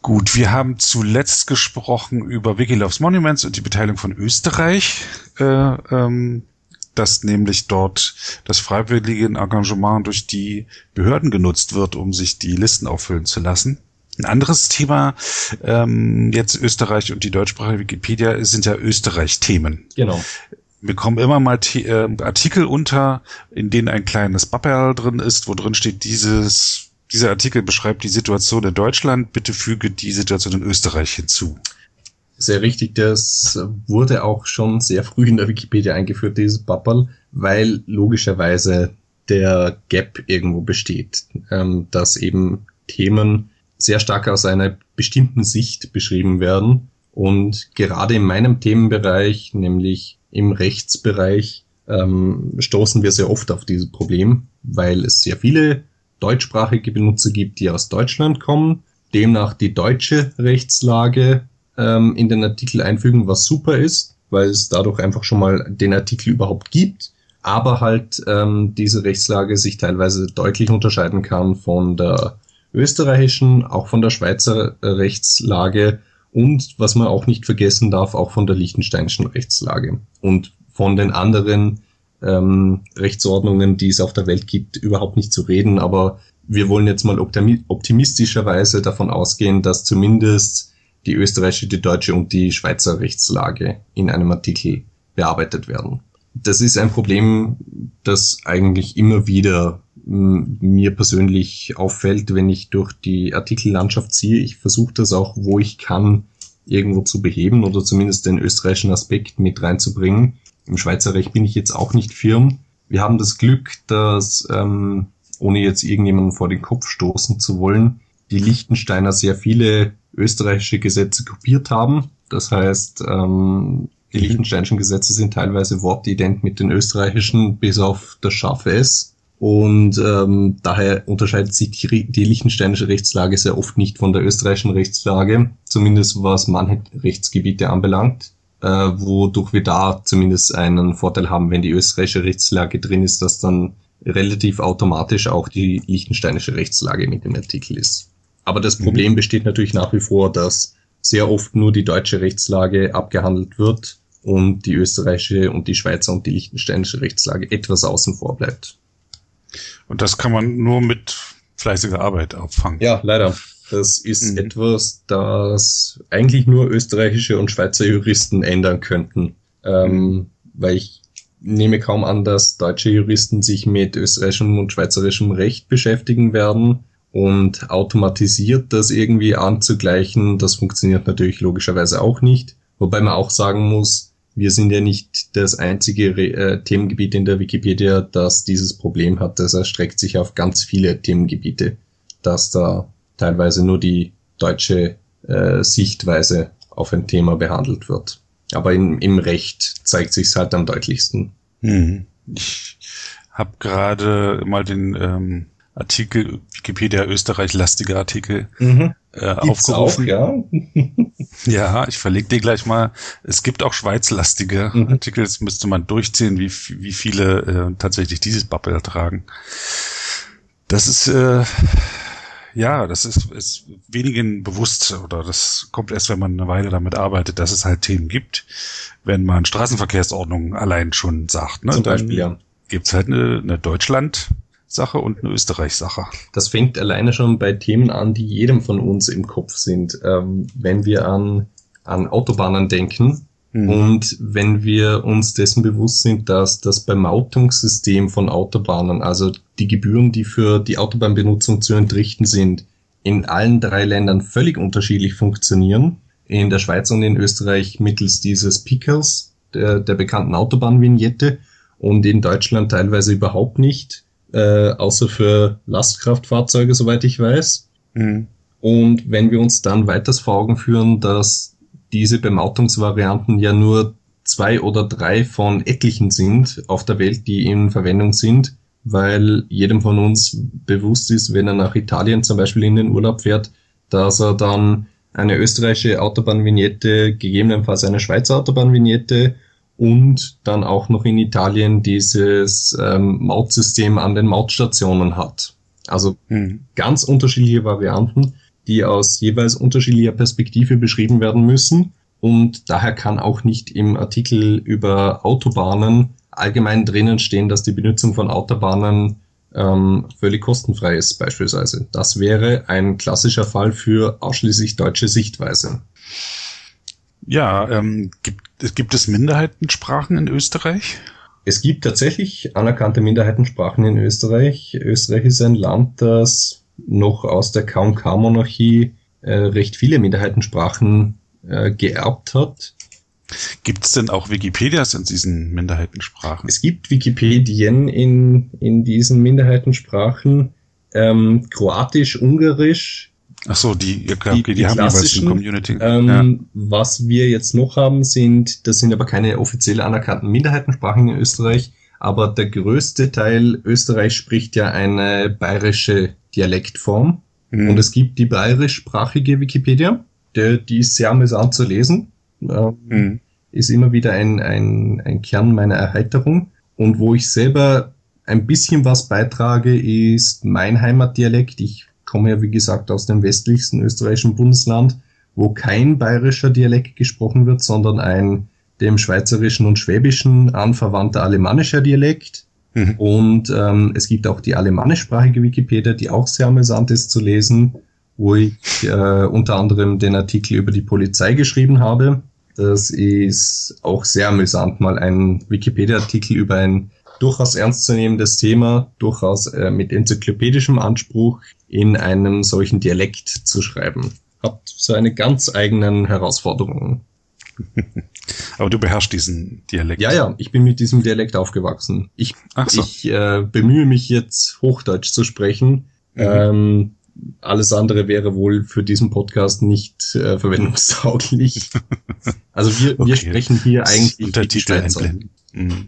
Gut, wir haben zuletzt gesprochen über Wikiloves Monuments und die Beteiligung von Österreich, äh, ähm, dass nämlich dort das freiwillige Engagement durch die Behörden genutzt wird, um sich die Listen auffüllen zu lassen. Ein anderes Thema, ähm, jetzt Österreich und die deutschsprachige Wikipedia, sind ja Österreich-Themen. Genau wir kommen immer mal äh, Artikel unter, in denen ein kleines Bubble drin ist, wo drin steht, dieses, dieser Artikel beschreibt die Situation in Deutschland, bitte füge die Situation in Österreich hinzu. Sehr richtig, das wurde auch schon sehr früh in der Wikipedia eingeführt, dieses Bubble, weil logischerweise der Gap irgendwo besteht, ähm, dass eben Themen sehr stark aus einer bestimmten Sicht beschrieben werden Und gerade in meinem Themenbereich, nämlich im Rechtsbereich, ähm, stoßen wir sehr oft auf dieses Problem, weil es sehr viele deutschsprachige Benutzer gibt, die aus Deutschland kommen, demnach die deutsche Rechtslage ähm, in den Artikel einfügen, was super ist, weil es dadurch einfach schon mal den Artikel überhaupt gibt, aber halt ähm, diese Rechtslage sich teilweise deutlich unterscheiden kann von der österreichischen, auch von der Schweizer Rechtslage und was man auch nicht vergessen darf, auch von der liechtensteinischen Rechtslage und von den anderen ähm, Rechtsordnungen, die es auf der Welt gibt, überhaupt nicht zu reden. Aber wir wollen jetzt mal optimistischerweise davon ausgehen, dass zumindest die österreichische, die deutsche und die Schweizer Rechtslage in einem Artikel bearbeitet werden. Das ist ein Problem, das eigentlich immer wieder mir persönlich auffällt, wenn ich durch die Artikellandschaft ziehe. Ich versuche das auch, wo ich kann, irgendwo zu beheben oder zumindest den österreichischen Aspekt mit reinzubringen. Im Schweizer Recht bin ich jetzt auch nicht firm. Wir haben das Glück, dass, ähm, ohne jetzt irgendjemanden vor den Kopf stoßen zu wollen, die Liechtensteiner sehr viele österreichische Gesetze kopiert haben. Das heißt, ähm, die liechtensteinischen Gesetze sind teilweise wortident mit den österreichischen, bis auf das scharfe S. Und ähm, daher unterscheidet sich die, die liechtensteinische Rechtslage sehr oft nicht von der österreichischen Rechtslage, zumindest was manche Rechtsgebiete anbelangt äh, wodurch wir da zumindest einen Vorteil haben, wenn die österreichische Rechtslage drin ist, dass dann relativ automatisch auch die liechtensteinische Rechtslage mit dem Artikel ist. Aber das mhm. Problem besteht natürlich nach wie vor, dass sehr oft nur die deutsche Rechtslage abgehandelt wird und die österreichische und die Schweizer und die liechtensteinische Rechtslage etwas außen vor bleibt. Und das kann man nur mit fleißiger Arbeit auffangen. Ja, leider. Das ist mhm. etwas, das eigentlich nur österreichische und Schweizer Juristen ändern könnten. Ähm. Weil ich nehme kaum an, dass deutsche Juristen sich mit österreichischem und schweizerischem Recht beschäftigen werden und automatisiert das irgendwie anzugleichen, das funktioniert natürlich logischerweise auch nicht. Wobei man auch sagen muss, wir sind ja nicht das einzige äh, Themengebiet in der Wikipedia, das dieses Problem hat. Das erstreckt sich auf ganz viele Themengebiete, dass da teilweise nur die deutsche äh, Sichtweise auf ein Thema behandelt wird. Aber in, im Recht zeigt sich halt am deutlichsten. Hm. Ich habe gerade mal den ähm, Artikel Wikipedia Österreich lastige Artikel mhm. Äh, aufgerufen. Auch, ja. ja, ich verlinke dir gleich mal. Es gibt auch Schweiz-lastige mhm. Artikel. Jetzt müsste man durchziehen, wie, wie viele äh, tatsächlich dieses Bubble tragen. Das ist äh, ja, das ist, ist wenigen bewusst oder das kommt erst, wenn man eine Weile damit arbeitet, dass es halt Themen gibt. Wenn man Straßenverkehrsordnung allein schon sagt, ne, Zum Beispiel, ja. gibt's halt eine, eine Deutschland-Sache und eine Österreich-Sache. Das fängt alleine schon bei Themen an, die jedem von uns im Kopf sind. Ähm, wenn wir an, an Autobahnen denken, Mhm. Und wenn wir uns dessen bewusst sind, dass das Bemautungssystem von Autobahnen, also die Gebühren, die für die Autobahnbenutzung zu entrichten sind, in allen drei Ländern völlig unterschiedlich funktionieren, in der Schweiz und in Österreich mittels dieses Pickers, der, der bekannten Autobahnvignette, und in Deutschland teilweise überhaupt nicht, äh, außer für Lastkraftfahrzeuge, soweit ich weiß. Mhm. Und wenn wir uns dann weiters vor Augen führen, dass diese Bemautungsvarianten ja nur zwei oder drei von etlichen sind auf der Welt, die in Verwendung sind, weil jedem von uns bewusst ist, wenn er nach Italien zum Beispiel in den Urlaub fährt, dass er dann eine österreichische Autobahnvignette, gegebenenfalls eine Schweizer Autobahnvignette und dann auch noch in Italien dieses ähm, Mautsystem an den Mautstationen hat. Also hm. ganz unterschiedliche Varianten die aus jeweils unterschiedlicher Perspektive beschrieben werden müssen. Und daher kann auch nicht im Artikel über Autobahnen allgemein drinnen stehen, dass die Benutzung von Autobahnen ähm, völlig kostenfrei ist, beispielsweise. Das wäre ein klassischer Fall für ausschließlich deutsche Sichtweise. Ja, ähm, gibt, gibt es Minderheitensprachen in Österreich? Es gibt tatsächlich anerkannte Minderheitensprachen in Österreich. Österreich ist ein Land, das noch aus der KMK-Monarchie äh, recht viele Minderheitensprachen äh, geerbt hat. Gibt es denn auch Wikipedias in diesen Minderheitensprachen? Es gibt Wikipedien in, in diesen Minderheitensprachen. Ähm, Kroatisch, Ungarisch Ach so, die, ja, okay, die, die, die haben jeweils eine Community. Ähm, ja. Was wir jetzt noch haben, sind, das sind aber keine offiziell anerkannten Minderheitensprachen in Österreich, aber der größte Teil Österreich spricht ja eine bayerische Dialektform. Mhm. Und es gibt die bayerischsprachige Wikipedia, der, die ist sehr amüsant zu lesen. Ähm, mhm. Ist immer wieder ein, ein, ein Kern meiner Erheiterung. Und wo ich selber ein bisschen was beitrage, ist mein Heimatdialekt. Ich komme ja, wie gesagt, aus dem westlichsten österreichischen Bundesland, wo kein bayerischer Dialekt gesprochen wird, sondern ein dem schweizerischen und schwäbischen anverwandter alemannischer Dialekt. Mhm. Und ähm, es gibt auch die alemannischsprachige Wikipedia, die auch sehr amüsant ist zu lesen, wo ich äh, unter anderem den Artikel über die Polizei geschrieben habe. Das ist auch sehr amüsant, mal ein Wikipedia-Artikel über ein durchaus ernstzunehmendes Thema, durchaus äh, mit enzyklopädischem Anspruch in einem solchen Dialekt zu schreiben. Hat seine ganz eigenen Herausforderungen. Aber du beherrschst diesen Dialekt. Ja, ja, ich bin mit diesem Dialekt aufgewachsen. Ich, so. ich äh, bemühe mich jetzt, Hochdeutsch zu sprechen. Mhm. Ähm, alles andere wäre wohl für diesen Podcast nicht äh, verwendungstauglich. Also wir, okay. wir sprechen hier eigentlich Untertitel einblenden. Mhm.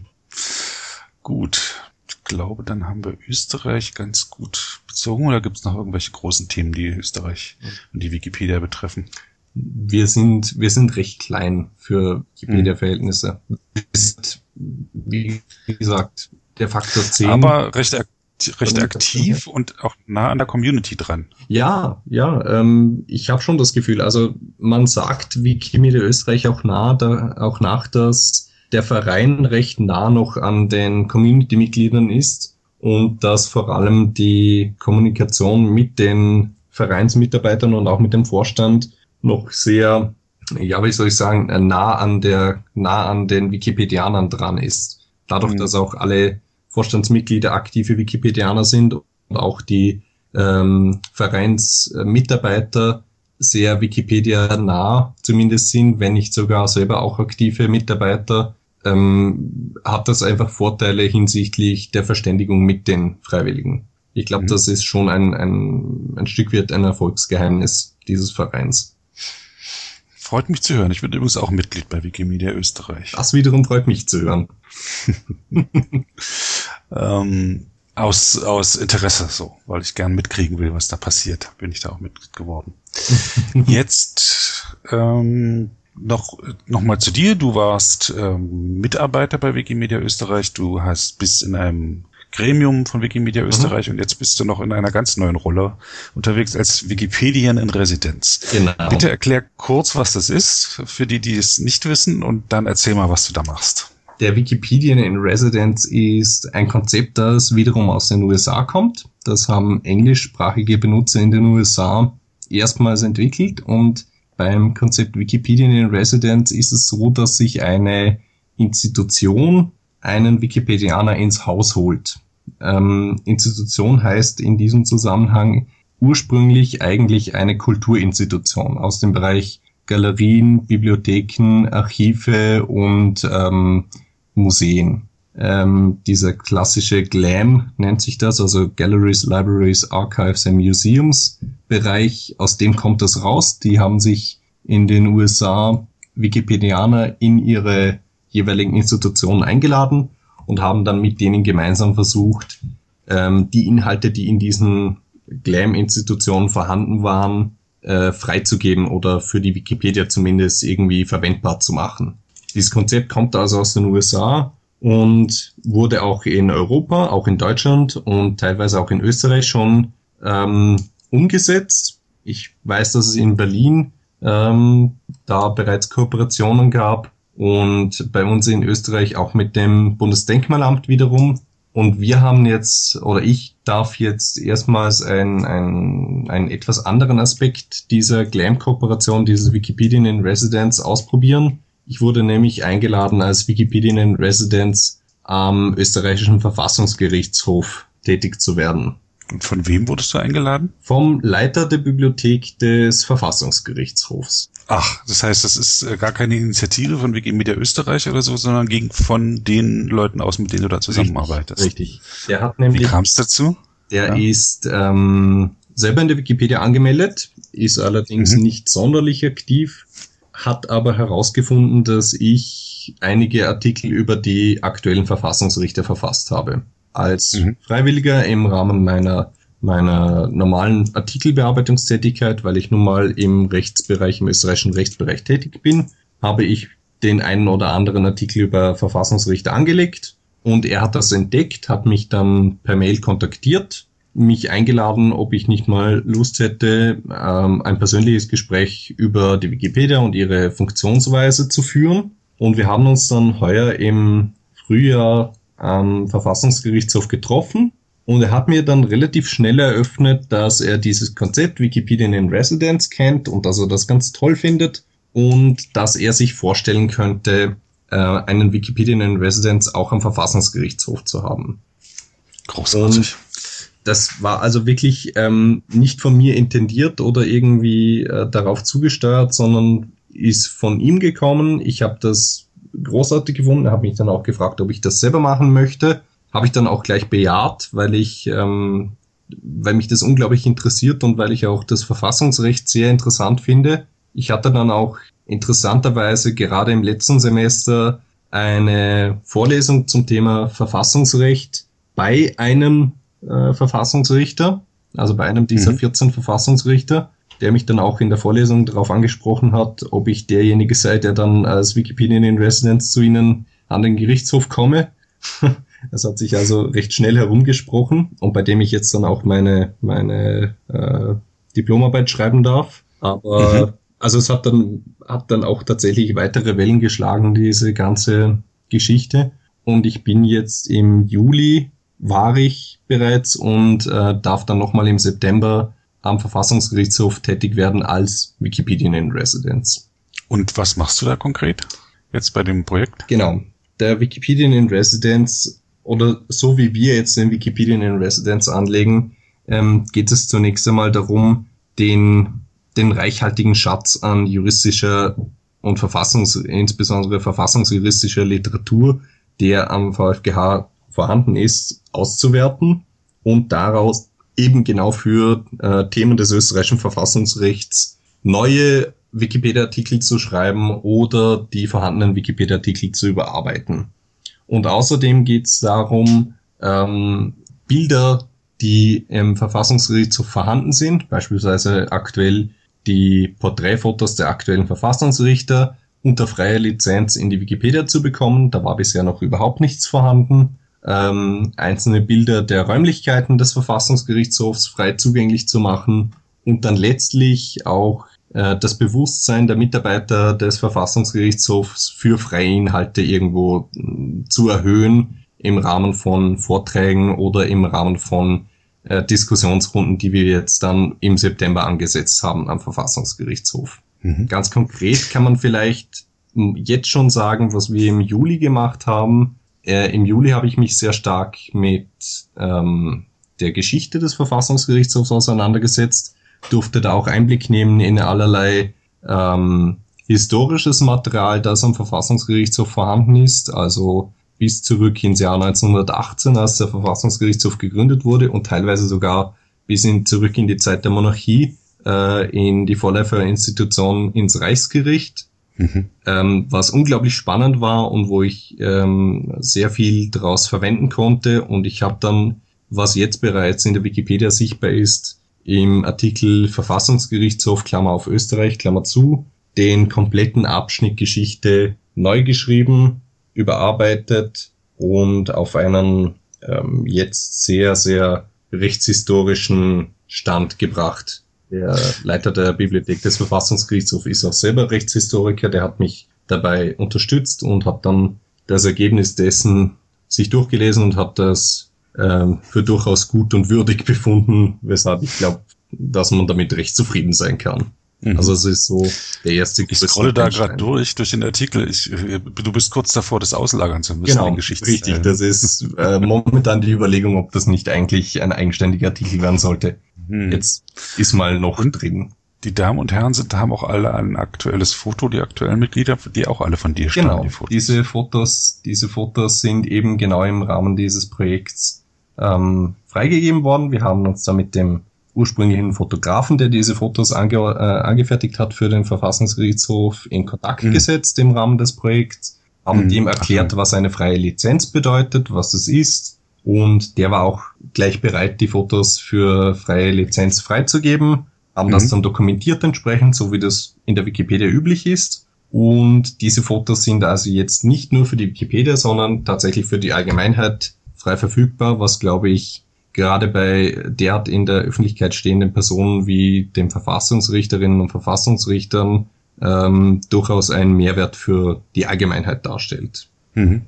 Gut. Ich glaube, dann haben wir Österreich ganz gut bezogen. Oder gibt es noch irgendwelche großen Themen, die Österreich und die Wikipedia betreffen? Wir sind, wir sind recht klein für Wikipedia-Verhältnisse. Wie gesagt, der Faktor 10. Aber recht recht aktiv und auch nah an der Community dran. Ja, ja, ähm, ich habe schon das Gefühl, also man sagt Wikimedia Österreich auch nah, da, auch nach, dass der Verein recht nah noch an den Community-Mitgliedern ist und dass vor allem die Kommunikation mit den Vereinsmitarbeitern und auch mit dem Vorstand noch sehr, ja, wie soll ich sagen, nah an der, nah an den Wikipedianern dran ist. Dadurch, mhm. dass auch alle Vorstandsmitglieder aktive Wikipedianer sind und auch die ähm, Vereinsmitarbeiter sehr Wikipedia nah zumindest sind, wenn nicht sogar selber auch aktive Mitarbeiter, ähm, hat das einfach Vorteile hinsichtlich der Verständigung mit den Freiwilligen. Ich glaube, mhm. das ist schon ein, ein, ein Stück weit ein Erfolgsgeheimnis dieses Vereins. Freut mich zu hören. Ich bin übrigens auch Mitglied bei Wikimedia Österreich. Das wiederum freut mich zu hören. ähm, aus, aus Interesse so, weil ich gern mitkriegen will, was da passiert, bin ich da auch Mitglied geworden. Jetzt ähm, noch, noch mal zu dir. Du warst ähm, Mitarbeiter bei Wikimedia Österreich. Du hast bis in einem Gremium von Wikimedia mhm. Österreich mhm. und jetzt bist du noch in einer ganz neuen Rolle unterwegs als Wikipedian in Residenz. Genau. Bitte erklär kurz, was das ist, für die, die es nicht wissen und dann erzähl mal, was du da machst. Der Wikipedian in Residence ist ein Konzept, das wiederum aus den USA kommt. Das haben englischsprachige Benutzer in den USA erstmals entwickelt und beim Konzept Wikipedian in Residence ist es so, dass sich eine Institution einen Wikipedianer ins Haus holt. Ähm, Institution heißt in diesem Zusammenhang ursprünglich eigentlich eine Kulturinstitution aus dem Bereich Galerien, Bibliotheken, Archive und ähm, Museen. Ähm, dieser klassische GLAM nennt sich das, also Galleries, Libraries, Archives and Museums Bereich. Aus dem kommt das raus. Die haben sich in den USA Wikipedianer in ihre jeweiligen Institutionen eingeladen und haben dann mit denen gemeinsam versucht, ähm, die Inhalte, die in diesen Glam-Institutionen vorhanden waren, äh, freizugeben oder für die Wikipedia zumindest irgendwie verwendbar zu machen. Dieses Konzept kommt also aus den USA und wurde auch in Europa, auch in Deutschland und teilweise auch in Österreich schon ähm, umgesetzt. Ich weiß, dass es in Berlin ähm, da bereits Kooperationen gab und bei uns in Österreich auch mit dem Bundesdenkmalamt wiederum. Und wir haben jetzt, oder ich darf jetzt erstmals einen, einen etwas anderen Aspekt dieser Glam-Kooperation, dieses Wikipedian in Residence ausprobieren. Ich wurde nämlich eingeladen, als Wikipedian in Residence am österreichischen Verfassungsgerichtshof tätig zu werden. Und von wem wurdest du eingeladen? Vom Leiter der Bibliothek des Verfassungsgerichtshofs. Ach, das heißt, das ist äh, gar keine Initiative von Wikimedia Österreich oder so, sondern ging von den Leuten aus, mit denen du da zusammenarbeitest. Richtig. richtig. Der hat nämlich, Wie kam es dazu? Der ja. ist ähm, selber in der Wikipedia angemeldet, ist allerdings mhm. nicht sonderlich aktiv, hat aber herausgefunden, dass ich einige Artikel über die aktuellen Verfassungsrichter verfasst habe. Als mhm. Freiwilliger im Rahmen meiner meiner normalen Artikelbearbeitungstätigkeit, weil ich nun mal im Rechtsbereich, im österreichischen Rechtsbereich tätig bin, habe ich den einen oder anderen Artikel über Verfassungsrichter angelegt und er hat das entdeckt, hat mich dann per Mail kontaktiert, mich eingeladen, ob ich nicht mal Lust hätte, ähm, ein persönliches Gespräch über die Wikipedia und ihre Funktionsweise zu führen. Und wir haben uns dann heuer im Frühjahr am Verfassungsgerichtshof getroffen und er hat mir dann relativ schnell eröffnet, dass er dieses Konzept Wikipedia in Residence kennt und dass er das ganz toll findet und dass er sich vorstellen könnte, äh, einen Wikipedia in Residence auch am Verfassungsgerichtshof zu haben. Großartig. Und das war also wirklich ähm, nicht von mir intendiert oder irgendwie äh, darauf zugesteuert, sondern ist von ihm gekommen. Ich habe das großartig gefunden. Hat mich dann auch gefragt, ob ich das selber machen möchte. Habe ich dann auch gleich bejaht, weil ich, ähm, weil mich das unglaublich interessiert und weil ich auch das Verfassungsrecht sehr interessant finde. Ich hatte dann auch interessanterweise gerade im letzten Semester eine Vorlesung zum Thema Verfassungsrecht bei einem äh, Verfassungsrichter, also bei einem dieser mhm. 14 Verfassungsrichter, der mich dann auch in der Vorlesung darauf angesprochen hat, ob ich derjenige sei, der dann als Wikipedian in Residence zu Ihnen an den Gerichtshof komme. Es hat sich also recht schnell herumgesprochen und bei dem ich jetzt dann auch meine, meine äh, Diplomarbeit schreiben darf. Aber mhm. also es hat dann, hat dann auch tatsächlich weitere Wellen geschlagen, diese ganze Geschichte. Und ich bin jetzt im Juli war ich bereits und äh, darf dann nochmal im September am Verfassungsgerichtshof tätig werden als Wikipedian in Residence. Und was machst du da konkret jetzt bei dem Projekt? Genau. Der Wikipedian in Residence oder so wie wir jetzt den Wikipedian in Residence anlegen, ähm, geht es zunächst einmal darum, den, den reichhaltigen Schatz an juristischer und Verfassungs, insbesondere verfassungsjuristischer Literatur, der am VfGH vorhanden ist, auszuwerten und daraus eben genau für äh, Themen des österreichischen Verfassungsrechts neue Wikipedia-Artikel zu schreiben oder die vorhandenen Wikipedia-Artikel zu überarbeiten. Und außerdem geht es darum, ähm, Bilder, die im Verfassungsgerichtshof vorhanden sind, beispielsweise aktuell die Porträtfotos der aktuellen Verfassungsrichter unter freier Lizenz in die Wikipedia zu bekommen. Da war bisher noch überhaupt nichts vorhanden ähm, einzelne Bilder der Räumlichkeiten des Verfassungsgerichtshofs frei zugänglich zu machen und dann letztlich auch äh, das Bewusstsein der Mitarbeiter des Verfassungsgerichtshofs für freie Inhalte irgendwo äh, zu erhöhen im Rahmen von Vorträgen oder im Rahmen von äh, Diskussionsrunden, die wir jetzt dann im September angesetzt haben am Verfassungsgerichtshof. Mhm. Ganz konkret kann man vielleicht jetzt schon sagen, was wir im Juli gemacht haben, äh, Im Juli habe ich mich sehr stark mit ähm, der Geschichte des Verfassungsgerichtshofs auseinandergesetzt, durfte da auch Einblick nehmen in allerlei ähm, historisches Material, das am Verfassungsgerichtshof vorhanden ist, also bis zurück ins Jahr 1918, als der Verfassungsgerichtshof gegründet wurde und teilweise sogar bis in, zurück in die Zeit der Monarchie, äh, in die Vorläuferinstitution ins Reichsgericht Mhm. Ähm, was unglaublich spannend war und wo ich ähm, sehr viel daraus verwenden konnte. Und ich habe dann, was jetzt bereits in der Wikipedia sichtbar ist, im Artikel Verfassungsgerichtshof, Klammer auf Österreich, Klammer zu, den kompletten Abschnitt Geschichte neu geschrieben, überarbeitet und auf einen ähm, jetzt sehr, sehr rechtshistorischen Stand gebracht. Der Leiter der Bibliothek des Verfassungsgerichtshofs ist auch selber Rechtshistoriker, der hat mich dabei unterstützt und hat dann das Ergebnis dessen sich durchgelesen und hat das ähm, für durchaus gut und würdig befunden, weshalb ich glaube, dass man damit recht zufrieden sein kann. Mhm. Also es ist so der erste. Ich scrolle da gerade durch durch den Artikel. Ich, du bist kurz davor, das auslagern zu müssen. Genau, richtig. Das ist äh, momentan die Überlegung, ob das nicht eigentlich ein eigenständiger Artikel werden sollte. Mhm. Jetzt ist mal noch und drin. Die Damen und Herren sind, haben auch alle ein aktuelles Foto, die aktuellen Mitglieder, die auch alle von dir stammen. Genau, die Fotos. diese Fotos, diese Fotos sind eben genau im Rahmen dieses Projekts ähm, freigegeben worden. Wir haben uns da mit dem ursprünglichen Fotografen, der diese Fotos ange äh, angefertigt hat für den Verfassungsgerichtshof, in Kontakt mhm. gesetzt im Rahmen des Projekts, haben mhm. dem erklärt, was eine freie Lizenz bedeutet, was es ist. Und der war auch gleich bereit, die Fotos für freie Lizenz freizugeben, haben mhm. das dann dokumentiert entsprechend, so wie das in der Wikipedia üblich ist. Und diese Fotos sind also jetzt nicht nur für die Wikipedia, sondern tatsächlich für die Allgemeinheit frei verfügbar, was glaube ich gerade bei derart in der Öffentlichkeit stehenden Personen wie den Verfassungsrichterinnen und Verfassungsrichtern ähm, durchaus einen Mehrwert für die Allgemeinheit darstellt. Mhm.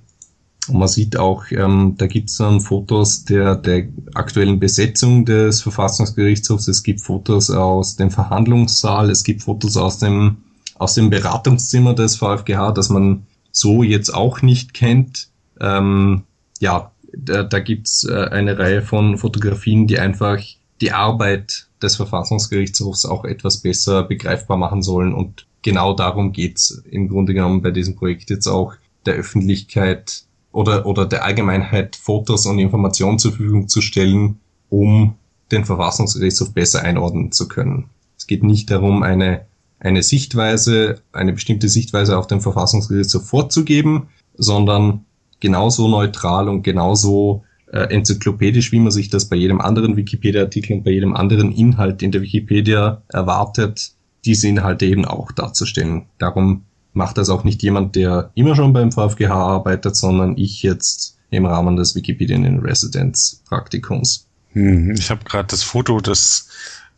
Und man sieht auch, ähm, da gibt es dann Fotos der, der aktuellen Besetzung des Verfassungsgerichtshofs, es gibt Fotos aus dem Verhandlungssaal, es gibt Fotos aus dem, aus dem Beratungszimmer des VfGH, das man so jetzt auch nicht kennt. Ähm, ja, da, da gibt's äh, eine Reihe von Fotografien, die einfach die Arbeit des Verfassungsgerichtshofs auch etwas besser begreifbar machen sollen. Und genau darum geht's im Grunde genommen bei diesem Projekt jetzt auch der Öffentlichkeit oder, oder der Allgemeinheit Fotos und Informationen zur Verfügung zu stellen, um den Verfassungsgerichtshof besser einordnen zu können. Es geht nicht darum, eine, eine Sichtweise, eine bestimmte Sichtweise auf den Verfassungsgerichtshof vorzugeben, sondern genauso neutral und genauso äh, enzyklopädisch, wie man sich das bei jedem anderen Wikipedia-Artikel und bei jedem anderen Inhalt in der Wikipedia erwartet, diese Inhalte eben auch darzustellen. Darum macht das auch nicht jemand, der immer schon beim VfGH arbeitet, sondern ich jetzt im Rahmen des Wikipedian in Residence Praktikums. Hm, ich habe gerade das Foto des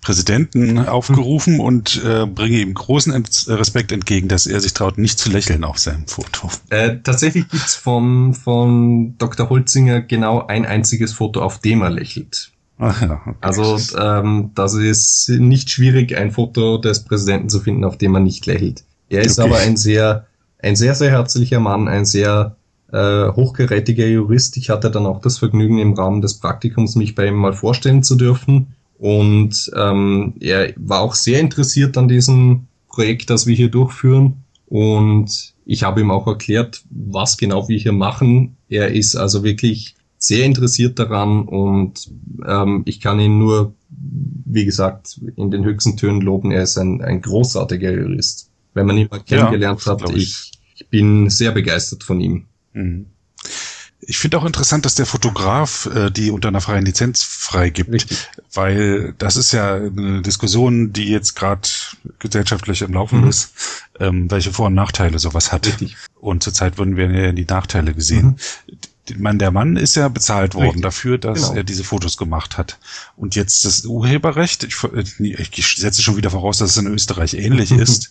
Präsidenten aufgerufen und äh, bringe ihm großen Ent Respekt entgegen, dass er sich traut, nicht zu lächeln auf seinem Foto. Äh, tatsächlich gibt's von, von Dr. Holzinger genau ein einziges Foto, auf dem er lächelt. Ach ja, okay. Also ähm, das ist nicht schwierig, ein Foto des Präsidenten zu finden, auf dem er nicht lächelt. Er ist okay. aber ein sehr, ein sehr, sehr herzlicher Mann, ein sehr äh, hochgerätiger Jurist. Ich hatte dann auch das Vergnügen, im Rahmen des Praktikums mich bei ihm mal vorstellen zu dürfen. Und ähm, er war auch sehr interessiert an diesem Projekt, das wir hier durchführen. Und ich habe ihm auch erklärt, was genau wir hier machen. Er ist also wirklich sehr interessiert daran und ähm, ich kann ihn nur, wie gesagt, in den höchsten Tönen loben. Er ist ein, ein großartiger Jurist. Wenn man ihn mal kennengelernt ja, hat, ich. ich bin sehr begeistert von ihm. Mhm. Ich finde auch interessant, dass der Fotograf äh, die unter einer freien Lizenz freigibt, Richtig. weil das ist ja eine Diskussion, die jetzt gerade gesellschaftlich im Laufen mhm. ist, ähm, welche Vor- und Nachteile sowas hat. Richtig. Und zurzeit wurden wir ja die Nachteile gesehen. Mhm. Man, der Mann ist ja bezahlt worden Richtig. dafür, dass genau. er diese Fotos gemacht hat. Und jetzt das Urheberrecht, ich, ich setze schon wieder voraus, dass es in Österreich ähnlich ist,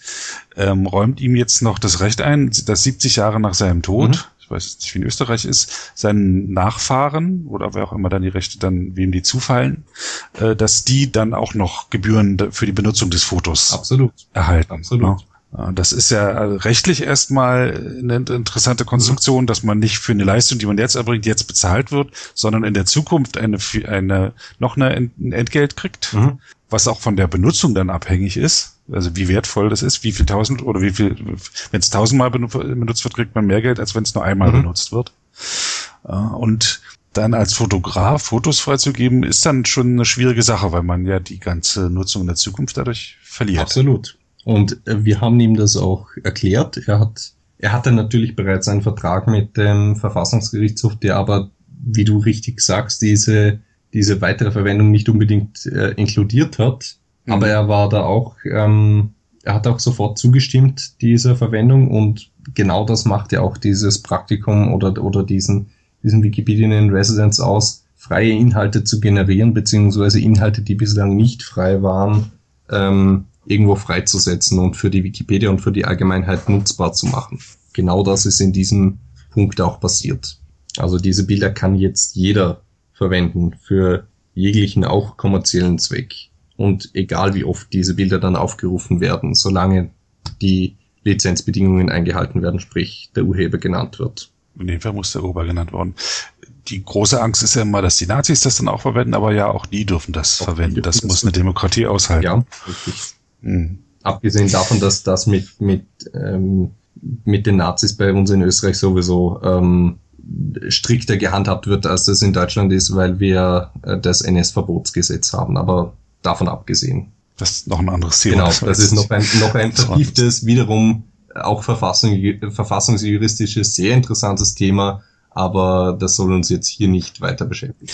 ähm, räumt ihm jetzt noch das Recht ein, dass 70 Jahre nach seinem Tod, mhm weiß nicht, wie in Österreich ist, seinen Nachfahren oder wer auch immer dann die Rechte dann, wem die zufallen, äh, dass die dann auch noch Gebühren für die Benutzung des Fotos Absolut. erhalten. Absolut. Ja. Das ist ja rechtlich erstmal eine interessante Konstruktion, dass man nicht für eine Leistung, die man jetzt erbringt, jetzt bezahlt wird, sondern in der Zukunft eine, eine noch eine Entgelt kriegt, mhm. was auch von der Benutzung dann abhängig ist also wie wertvoll das ist, wie viel tausend oder wie viel, wenn es tausendmal benutzt wird, kriegt man mehr Geld, als wenn es nur einmal mhm. benutzt wird. Und dann als Fotograf Fotos freizugeben, ist dann schon eine schwierige Sache, weil man ja die ganze Nutzung in der Zukunft dadurch verliert. Absolut. Und äh, wir haben ihm das auch erklärt. Er hat, er hatte natürlich bereits einen Vertrag mit dem Verfassungsgerichtshof, der aber, wie du richtig sagst, diese, diese weitere Verwendung nicht unbedingt äh, inkludiert hat. Mhm. Aber er war da auch, ähm, er hat auch sofort zugestimmt dieser Verwendung und genau das macht ja auch dieses Praktikum oder, oder diesen, diesen Wikipedian in Residence aus, freie Inhalte zu generieren, beziehungsweise Inhalte, die bislang nicht frei waren, ähm, irgendwo freizusetzen und für die Wikipedia und für die Allgemeinheit nutzbar zu machen. Genau das ist in diesem Punkt auch passiert. Also diese Bilder kann jetzt jeder verwenden für jeglichen auch kommerziellen Zweck und egal wie oft diese Bilder dann aufgerufen werden, solange die Lizenzbedingungen eingehalten werden, sprich der Urheber genannt wird. In dem Fall muss der Urheber genannt werden. Die große Angst ist ja immer, dass die Nazis das dann auch verwenden, aber ja, auch die dürfen das auch verwenden. Dürfen das, das muss eine Demokratie aushalten. Ja, richtig. Mhm. Abgesehen davon, dass das mit, mit, ähm, mit den Nazis bei uns in Österreich sowieso ähm, strikter gehandhabt wird, als das in Deutschland ist, weil wir äh, das NS-Verbotsgesetz haben. Aber davon abgesehen. Das ist noch ein anderes Thema. Genau, das, das ist noch ein, noch ein vertieftes, wiederum auch Verfassung, verfassungsjuristisches, sehr interessantes Thema, aber das soll uns jetzt hier nicht weiter beschäftigen.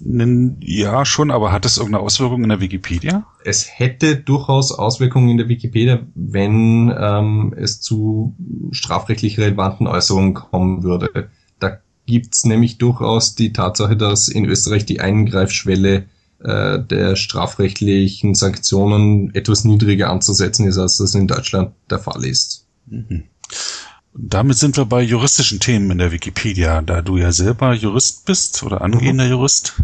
Ja, schon, aber hat es irgendeine Auswirkung in der Wikipedia? Es hätte durchaus Auswirkungen in der Wikipedia, wenn ähm, es zu strafrechtlich relevanten Äußerungen kommen würde. Da gibt's nämlich durchaus die Tatsache, dass in Österreich die Eingreifschwelle äh, der strafrechtlichen Sanktionen etwas niedriger anzusetzen ist, als das in Deutschland der Fall ist. Mhm. Damit sind wir bei juristischen Themen in der Wikipedia. Da du ja selber Jurist bist oder angehender mhm. Jurist,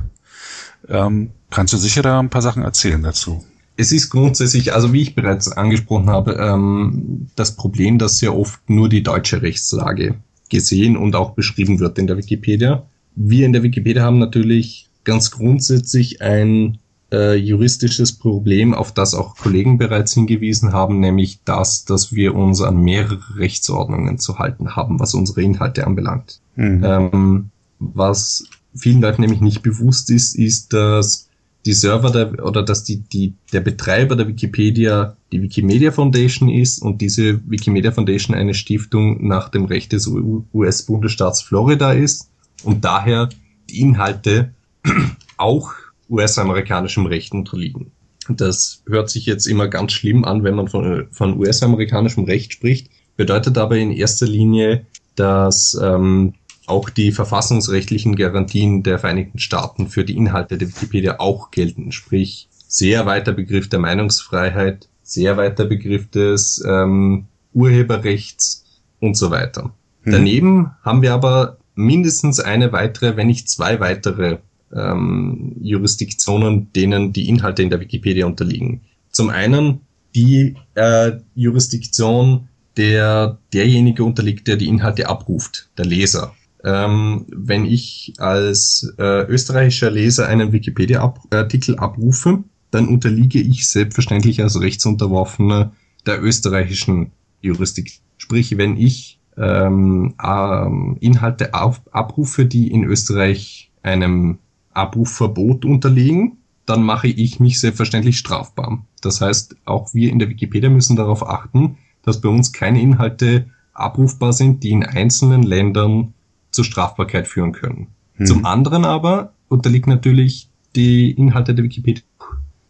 ähm, kannst du sicher da ein paar Sachen erzählen dazu. Es ist grundsätzlich, also wie ich bereits angesprochen habe, ähm, das Problem, dass sehr oft nur die deutsche Rechtslage gesehen und auch beschrieben wird in der Wikipedia. Wir in der Wikipedia haben natürlich ganz grundsätzlich ein äh, juristisches Problem, auf das auch Kollegen bereits hingewiesen haben, nämlich das, dass wir uns an mehrere Rechtsordnungen zu halten haben, was unsere Inhalte anbelangt. Mhm. Ähm, was vielen Leuten nämlich nicht bewusst ist, ist, dass die Server der, oder dass die, die, der Betreiber der Wikipedia die Wikimedia Foundation ist und diese Wikimedia Foundation eine Stiftung nach dem Recht des US-Bundesstaats Florida ist und daher die Inhalte auch US-amerikanischem Recht unterliegen. Das hört sich jetzt immer ganz schlimm an, wenn man von, von US-amerikanischem Recht spricht, bedeutet aber in erster Linie, dass ähm, auch die verfassungsrechtlichen Garantien der Vereinigten Staaten für die Inhalte der Wikipedia auch gelten. Sprich, sehr weiter Begriff der Meinungsfreiheit, sehr weiter Begriff des ähm, Urheberrechts und so weiter. Mhm. Daneben haben wir aber mindestens eine weitere, wenn nicht zwei weitere ähm, Jurisdiktionen, denen die Inhalte in der Wikipedia unterliegen. Zum einen die äh, Jurisdiktion, der derjenige unterliegt, der die Inhalte abruft, der Leser. Ähm, wenn ich als äh, österreichischer Leser einen Wikipedia-Artikel abrufe, dann unterliege ich selbstverständlich als Rechtsunterworfener der österreichischen Jurisdiktion. Sprich, wenn ich ähm, ähm, Inhalte abrufe, die in Österreich einem Abrufverbot unterliegen, dann mache ich mich selbstverständlich strafbar. Das heißt, auch wir in der Wikipedia müssen darauf achten, dass bei uns keine Inhalte abrufbar sind, die in einzelnen Ländern zur Strafbarkeit führen können. Hm. Zum anderen aber unterliegt natürlich die Inhalte der Wikipedia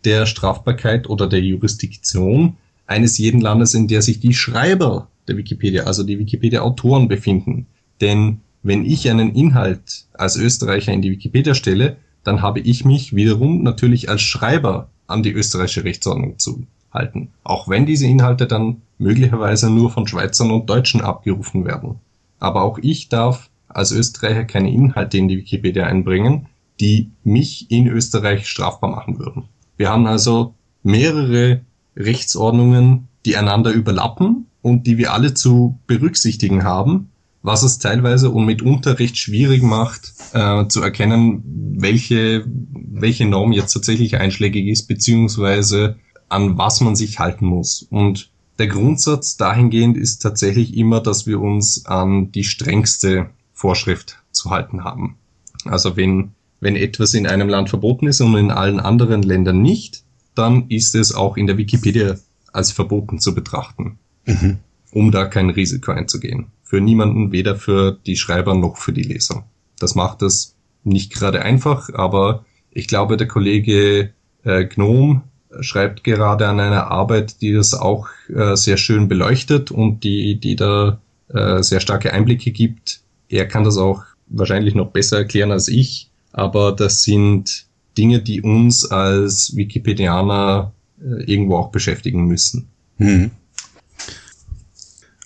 der Strafbarkeit oder der Jurisdiktion eines jeden Landes, in der sich die Schreiber der Wikipedia, also die Wikipedia-Autoren befinden. Denn wenn ich einen Inhalt als Österreicher in die Wikipedia stelle, dann habe ich mich wiederum natürlich als Schreiber an die österreichische Rechtsordnung zu halten. Auch wenn diese Inhalte dann möglicherweise nur von Schweizern und Deutschen abgerufen werden. Aber auch ich darf als Österreicher keine Inhalte in die Wikipedia einbringen, die mich in Österreich strafbar machen würden. Wir haben also mehrere Rechtsordnungen, die einander überlappen und die wir alle zu berücksichtigen haben was es teilweise und mitunter recht schwierig macht, äh, zu erkennen, welche, welche Norm jetzt tatsächlich einschlägig ist, beziehungsweise an was man sich halten muss. Und der Grundsatz dahingehend ist tatsächlich immer, dass wir uns an die strengste Vorschrift zu halten haben. Also wenn, wenn etwas in einem Land verboten ist und in allen anderen Ländern nicht, dann ist es auch in der Wikipedia als verboten zu betrachten, mhm. um da kein Risiko einzugehen für niemanden, weder für die Schreiber noch für die Leser. Das macht es nicht gerade einfach, aber ich glaube, der Kollege äh, Gnome schreibt gerade an einer Arbeit, die das auch äh, sehr schön beleuchtet und die, die da äh, sehr starke Einblicke gibt. Er kann das auch wahrscheinlich noch besser erklären als ich, aber das sind Dinge, die uns als Wikipedianer äh, irgendwo auch beschäftigen müssen. Hm.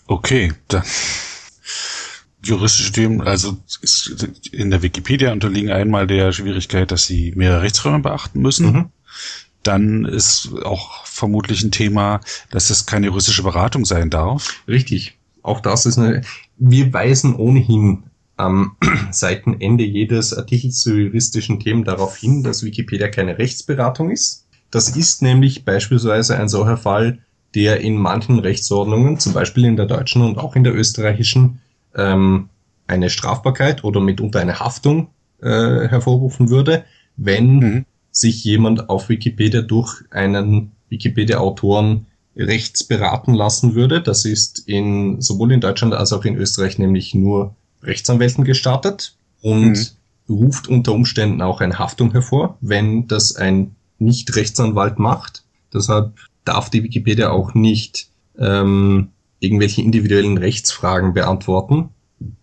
Okay, dann juristische Themen, also in der Wikipedia unterliegen einmal der Schwierigkeit, dass sie mehrere Rechtsräume beachten müssen. Mhm. Dann ist auch vermutlich ein Thema, dass es keine juristische Beratung sein darf. Richtig. Auch das ist eine, wir weisen ohnehin am Seitenende jedes Artikels zu juristischen Themen darauf hin, dass Wikipedia keine Rechtsberatung ist. Das ist nämlich beispielsweise ein solcher Fall, der in manchen Rechtsordnungen, zum Beispiel in der deutschen und auch in der österreichischen, ähm, eine Strafbarkeit oder mitunter eine Haftung äh, hervorrufen würde, wenn mhm. sich jemand auf Wikipedia durch einen Wikipedia-Autoren rechts beraten lassen würde. Das ist in, sowohl in Deutschland als auch in Österreich nämlich nur Rechtsanwälten gestartet und mhm. ruft unter Umständen auch eine Haftung hervor, wenn das ein Nicht-Rechtsanwalt macht. Deshalb darf die Wikipedia auch nicht ähm, irgendwelche individuellen Rechtsfragen beantworten,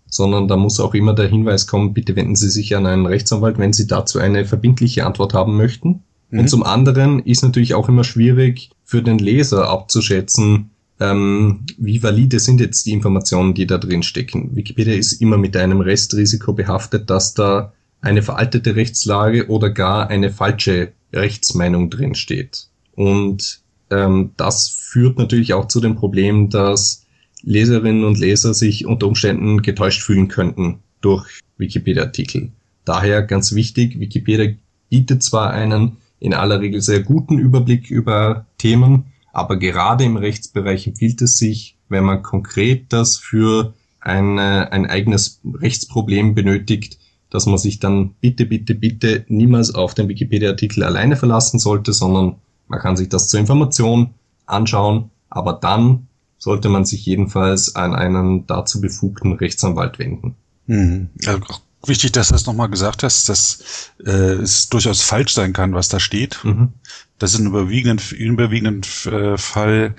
sondern da muss auch immer der Hinweis kommen, bitte wenden Sie sich an einen Rechtsanwalt, wenn Sie dazu eine verbindliche Antwort haben möchten. Mhm. Und zum anderen ist natürlich auch immer schwierig für den Leser abzuschätzen, ähm, wie valide sind jetzt die Informationen, die da drin stecken. Wikipedia ist immer mit einem Restrisiko behaftet, dass da eine veraltete Rechtslage oder gar eine falsche Rechtsmeinung drin steht. Und ähm, das führt natürlich auch zu dem Problem, dass Leserinnen und Leser sich unter Umständen getäuscht fühlen könnten durch Wikipedia-Artikel. Daher ganz wichtig, Wikipedia bietet zwar einen in aller Regel sehr guten Überblick über Themen, aber gerade im Rechtsbereich empfiehlt es sich, wenn man konkret das für eine, ein eigenes Rechtsproblem benötigt, dass man sich dann bitte, bitte, bitte niemals auf den Wikipedia-Artikel alleine verlassen sollte, sondern man kann sich das zur Information anschauen, aber dann sollte man sich jedenfalls an einen dazu befugten Rechtsanwalt wenden. Mhm. Also wichtig, dass du das nochmal gesagt hast, dass äh, es durchaus falsch sein kann, was da steht. Mhm. Das ist ein überwiegenden, überwiegenden äh, Fall,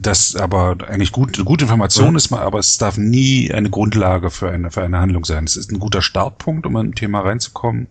das aber eigentlich gut, eine gute Information mhm. ist, aber es darf nie eine Grundlage für eine, für eine Handlung sein. Es ist ein guter Startpunkt, um in ein Thema reinzukommen,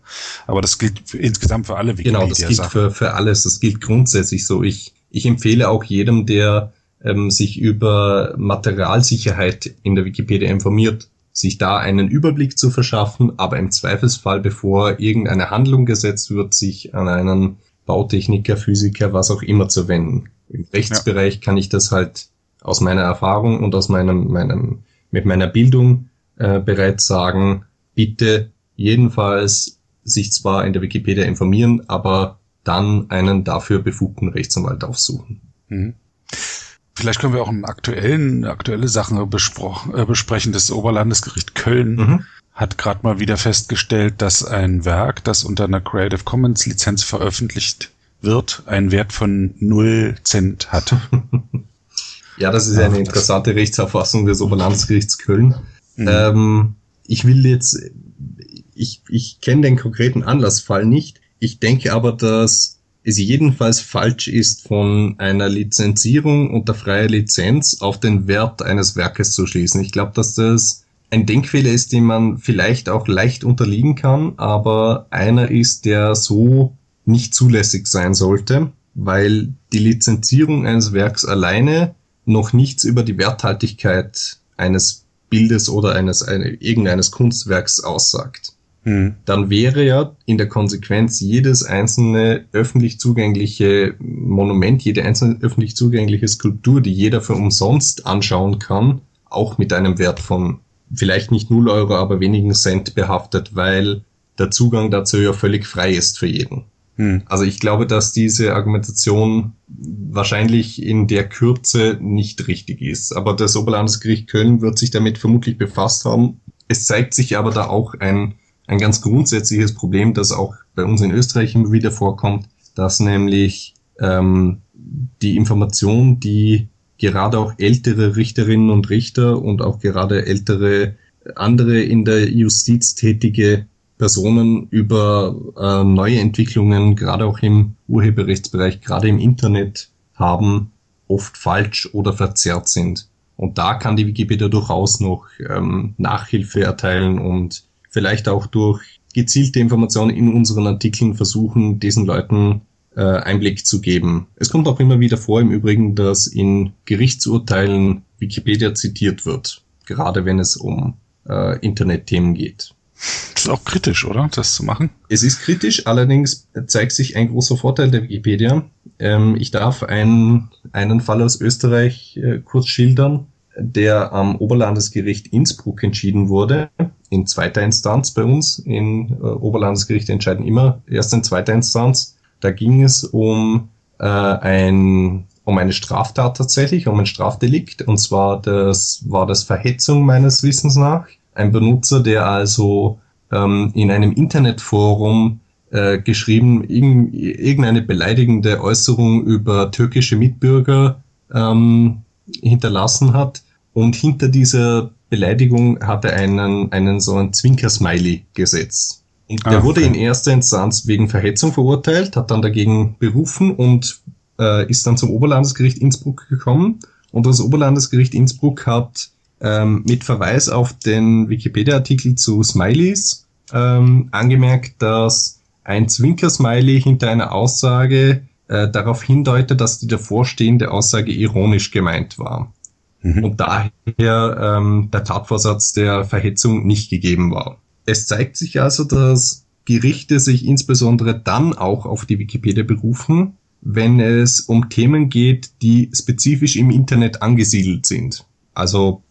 aber das gilt für, insgesamt für alle Wikipedia. Genau, das gilt für, für alles. Das gilt grundsätzlich so. Ich, ich empfehle auch jedem, der ähm, sich über Materialsicherheit in der Wikipedia informiert, sich da einen Überblick zu verschaffen, aber im Zweifelsfall, bevor irgendeine Handlung gesetzt wird, sich an einen Bautechniker, Physiker, was auch immer zu wenden. Im Rechtsbereich ja. kann ich das halt aus meiner Erfahrung und aus meinem, meinem, mit meiner Bildung äh, bereits sagen, bitte jedenfalls sich zwar in der Wikipedia informieren, aber dann einen dafür befugten Rechtsanwalt aufsuchen. Mhm. Vielleicht können wir auch einen aktuellen, aktuelle Sachen äh, besprechen. Das Oberlandesgericht Köln mhm. hat gerade mal wieder festgestellt, dass ein Werk, das unter einer Creative Commons Lizenz veröffentlicht wird, einen Wert von 0 Cent hat. ja, das ist eine interessante Rechtsauffassung des Oberlandesgerichts Köln. Mhm. Ähm, ich will jetzt, ich, ich kenne den konkreten Anlassfall nicht. Ich denke aber, dass es jedenfalls falsch ist, von einer Lizenzierung unter freier Lizenz auf den Wert eines Werkes zu schließen. Ich glaube, dass das ein Denkfehler ist, den man vielleicht auch leicht unterliegen kann, aber einer ist, der so nicht zulässig sein sollte, weil die Lizenzierung eines Werks alleine noch nichts über die Werthaltigkeit eines Bildes oder eines eine, irgendeines Kunstwerks aussagt. Mhm. dann wäre ja in der Konsequenz jedes einzelne öffentlich zugängliche Monument, jede einzelne öffentlich zugängliche Skulptur, die jeder für umsonst anschauen kann, auch mit einem Wert von vielleicht nicht 0 Euro, aber wenigen Cent behaftet, weil der Zugang dazu ja völlig frei ist für jeden. Hm. Also ich glaube, dass diese Argumentation wahrscheinlich in der Kürze nicht richtig ist. Aber das Oberlandesgericht Köln wird sich damit vermutlich befasst haben. Es zeigt sich aber da auch ein ein ganz grundsätzliches Problem, das auch bei uns in Österreich immer wieder vorkommt, dass nämlich ähm, die Information, die gerade auch ältere Richterinnen und Richter und auch gerade ältere andere in der Justiz tätige Personen über äh, neue Entwicklungen, gerade auch im Urheberrechtsbereich, gerade im Internet haben, oft falsch oder verzerrt sind. Und da kann die Wikipedia durchaus noch ähm, Nachhilfe erteilen und vielleicht auch durch gezielte Informationen in unseren Artikeln versuchen, diesen Leuten äh, Einblick zu geben. Es kommt auch immer wieder vor im Übrigen, dass in Gerichtsurteilen Wikipedia zitiert wird, gerade wenn es um äh, Internetthemen geht. Das ist auch kritisch, oder? Das zu machen? Es ist kritisch, allerdings zeigt sich ein großer Vorteil der Wikipedia. Ähm, ich darf einen, einen Fall aus Österreich äh, kurz schildern der am Oberlandesgericht Innsbruck entschieden wurde, in zweiter Instanz bei uns. In äh, Oberlandesgerichte entscheiden immer erst in zweiter Instanz. Da ging es um äh, ein um eine Straftat tatsächlich, um ein Strafdelikt. Und zwar das war das Verhetzung meines Wissens nach. Ein Benutzer, der also ähm, in einem Internetforum äh, geschrieben, irg irgendeine beleidigende Äußerung über türkische Mitbürger ähm, hinterlassen hat. Und hinter dieser Beleidigung hat er einen, einen so einen Zwinker-Smiley gesetzt. Und der okay. wurde in erster Instanz wegen Verhetzung verurteilt, hat dann dagegen berufen und äh, ist dann zum Oberlandesgericht Innsbruck gekommen. Und das Oberlandesgericht Innsbruck hat ähm, mit Verweis auf den Wikipedia-Artikel zu Smileys ähm, angemerkt, dass ein Zwinker-Smiley hinter einer Aussage äh, darauf hindeutet, dass die davorstehende Aussage ironisch gemeint war. Mhm. Und daher ähm, der Tatvorsatz der Verhetzung nicht gegeben war. Es zeigt sich also, dass Gerichte sich insbesondere dann auch auf die Wikipedia berufen, wenn es um Themen geht, die spezifisch im Internet angesiedelt sind. Also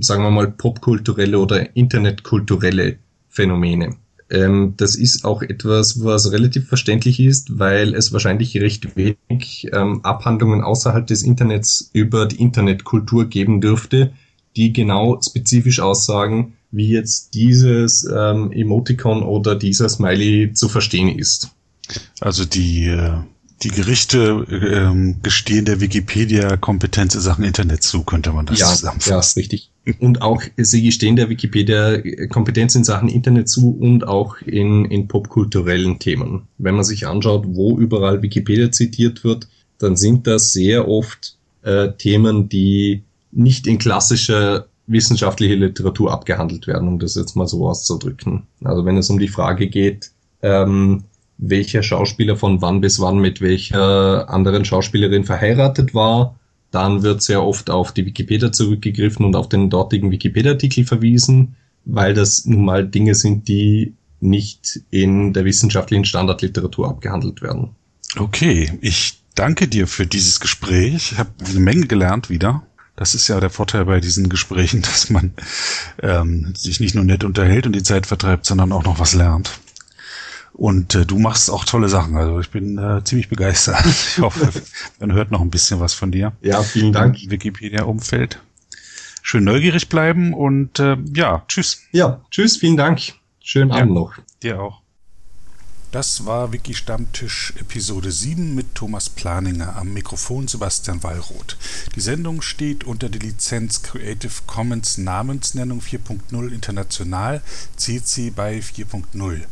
sagen wir mal popkulturelle oder internetkulturelle Phänomene. Ähm, das ist auch etwas, was relativ verständlich ist, weil es wahrscheinlich recht wenig ähm, Abhandlungen außerhalb des Internets über die Internetkultur geben dürfte, die genau spezifisch aussagen, wie jetzt dieses ähm, Emoticon oder dieser Smiley zu verstehen ist. Also die äh, die Gerichte ähm, gestehen der Wikipedia Kompetenz in Sachen Internet zu, könnte man das ja, zusammenfassen. Ja, richtig. Und auch sie gestehen der Wikipedia Kompetenz in Sachen Internet zu und auch in, in popkulturellen Themen. Wenn man sich anschaut, wo überall Wikipedia zitiert wird, dann sind das sehr oft äh, Themen, die nicht in klassischer wissenschaftlicher Literatur abgehandelt werden, um das jetzt mal so auszudrücken. Also wenn es um die Frage geht, ähm, welcher Schauspieler von wann bis wann mit welcher anderen Schauspielerin verheiratet war. Dann wird sehr oft auf die Wikipedia zurückgegriffen und auf den dortigen Wikipedia-Artikel verwiesen, weil das nun mal Dinge sind, die nicht in der wissenschaftlichen Standardliteratur abgehandelt werden. Okay, ich danke dir für dieses Gespräch. Ich habe eine Menge gelernt wieder. Das ist ja der Vorteil bei diesen Gesprächen, dass man ähm, sich nicht nur nett unterhält und die Zeit vertreibt, sondern auch noch was lernt. Und äh, du machst auch tolle Sachen. Also ich bin äh, ziemlich begeistert. Ich hoffe, man hört noch ein bisschen was von dir. Ja, vielen Dank. Wikipedia-Umfeld. Schön neugierig bleiben und äh, ja, tschüss. Ja, tschüss, vielen Dank. Schönen ja, Abend noch. Dir auch. Das war Wiki Stammtisch Episode 7 mit Thomas Planinger am Mikrofon Sebastian Wallroth. Die Sendung steht unter der Lizenz Creative Commons Namensnennung 4.0 International CC by 4.0.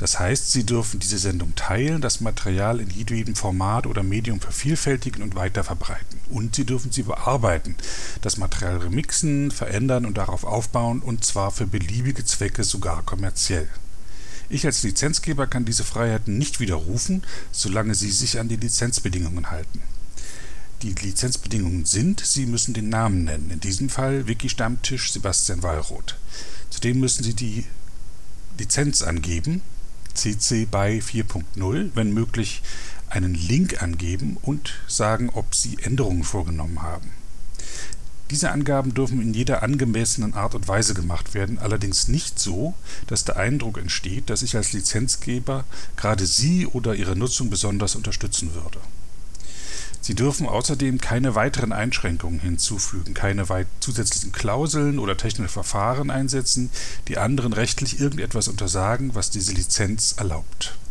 Das heißt, Sie dürfen diese Sendung teilen, das Material in jedem Format oder Medium vervielfältigen und weiterverbreiten. Und Sie dürfen sie bearbeiten, das Material remixen, verändern und darauf aufbauen, und zwar für beliebige Zwecke sogar kommerziell. Ich als Lizenzgeber kann diese Freiheiten nicht widerrufen, solange Sie sich an die Lizenzbedingungen halten. Die Lizenzbedingungen sind, Sie müssen den Namen nennen, in diesem Fall Wiki-Stammtisch Sebastian Wallroth. Zudem müssen Sie die Lizenz angeben, CC BY 4.0, wenn möglich einen Link angeben und sagen, ob Sie Änderungen vorgenommen haben. Diese Angaben dürfen in jeder angemessenen Art und Weise gemacht werden, allerdings nicht so, dass der Eindruck entsteht, dass ich als Lizenzgeber gerade Sie oder Ihre Nutzung besonders unterstützen würde. Sie dürfen außerdem keine weiteren Einschränkungen hinzufügen, keine zusätzlichen Klauseln oder technische Verfahren einsetzen, die anderen rechtlich irgendetwas untersagen, was diese Lizenz erlaubt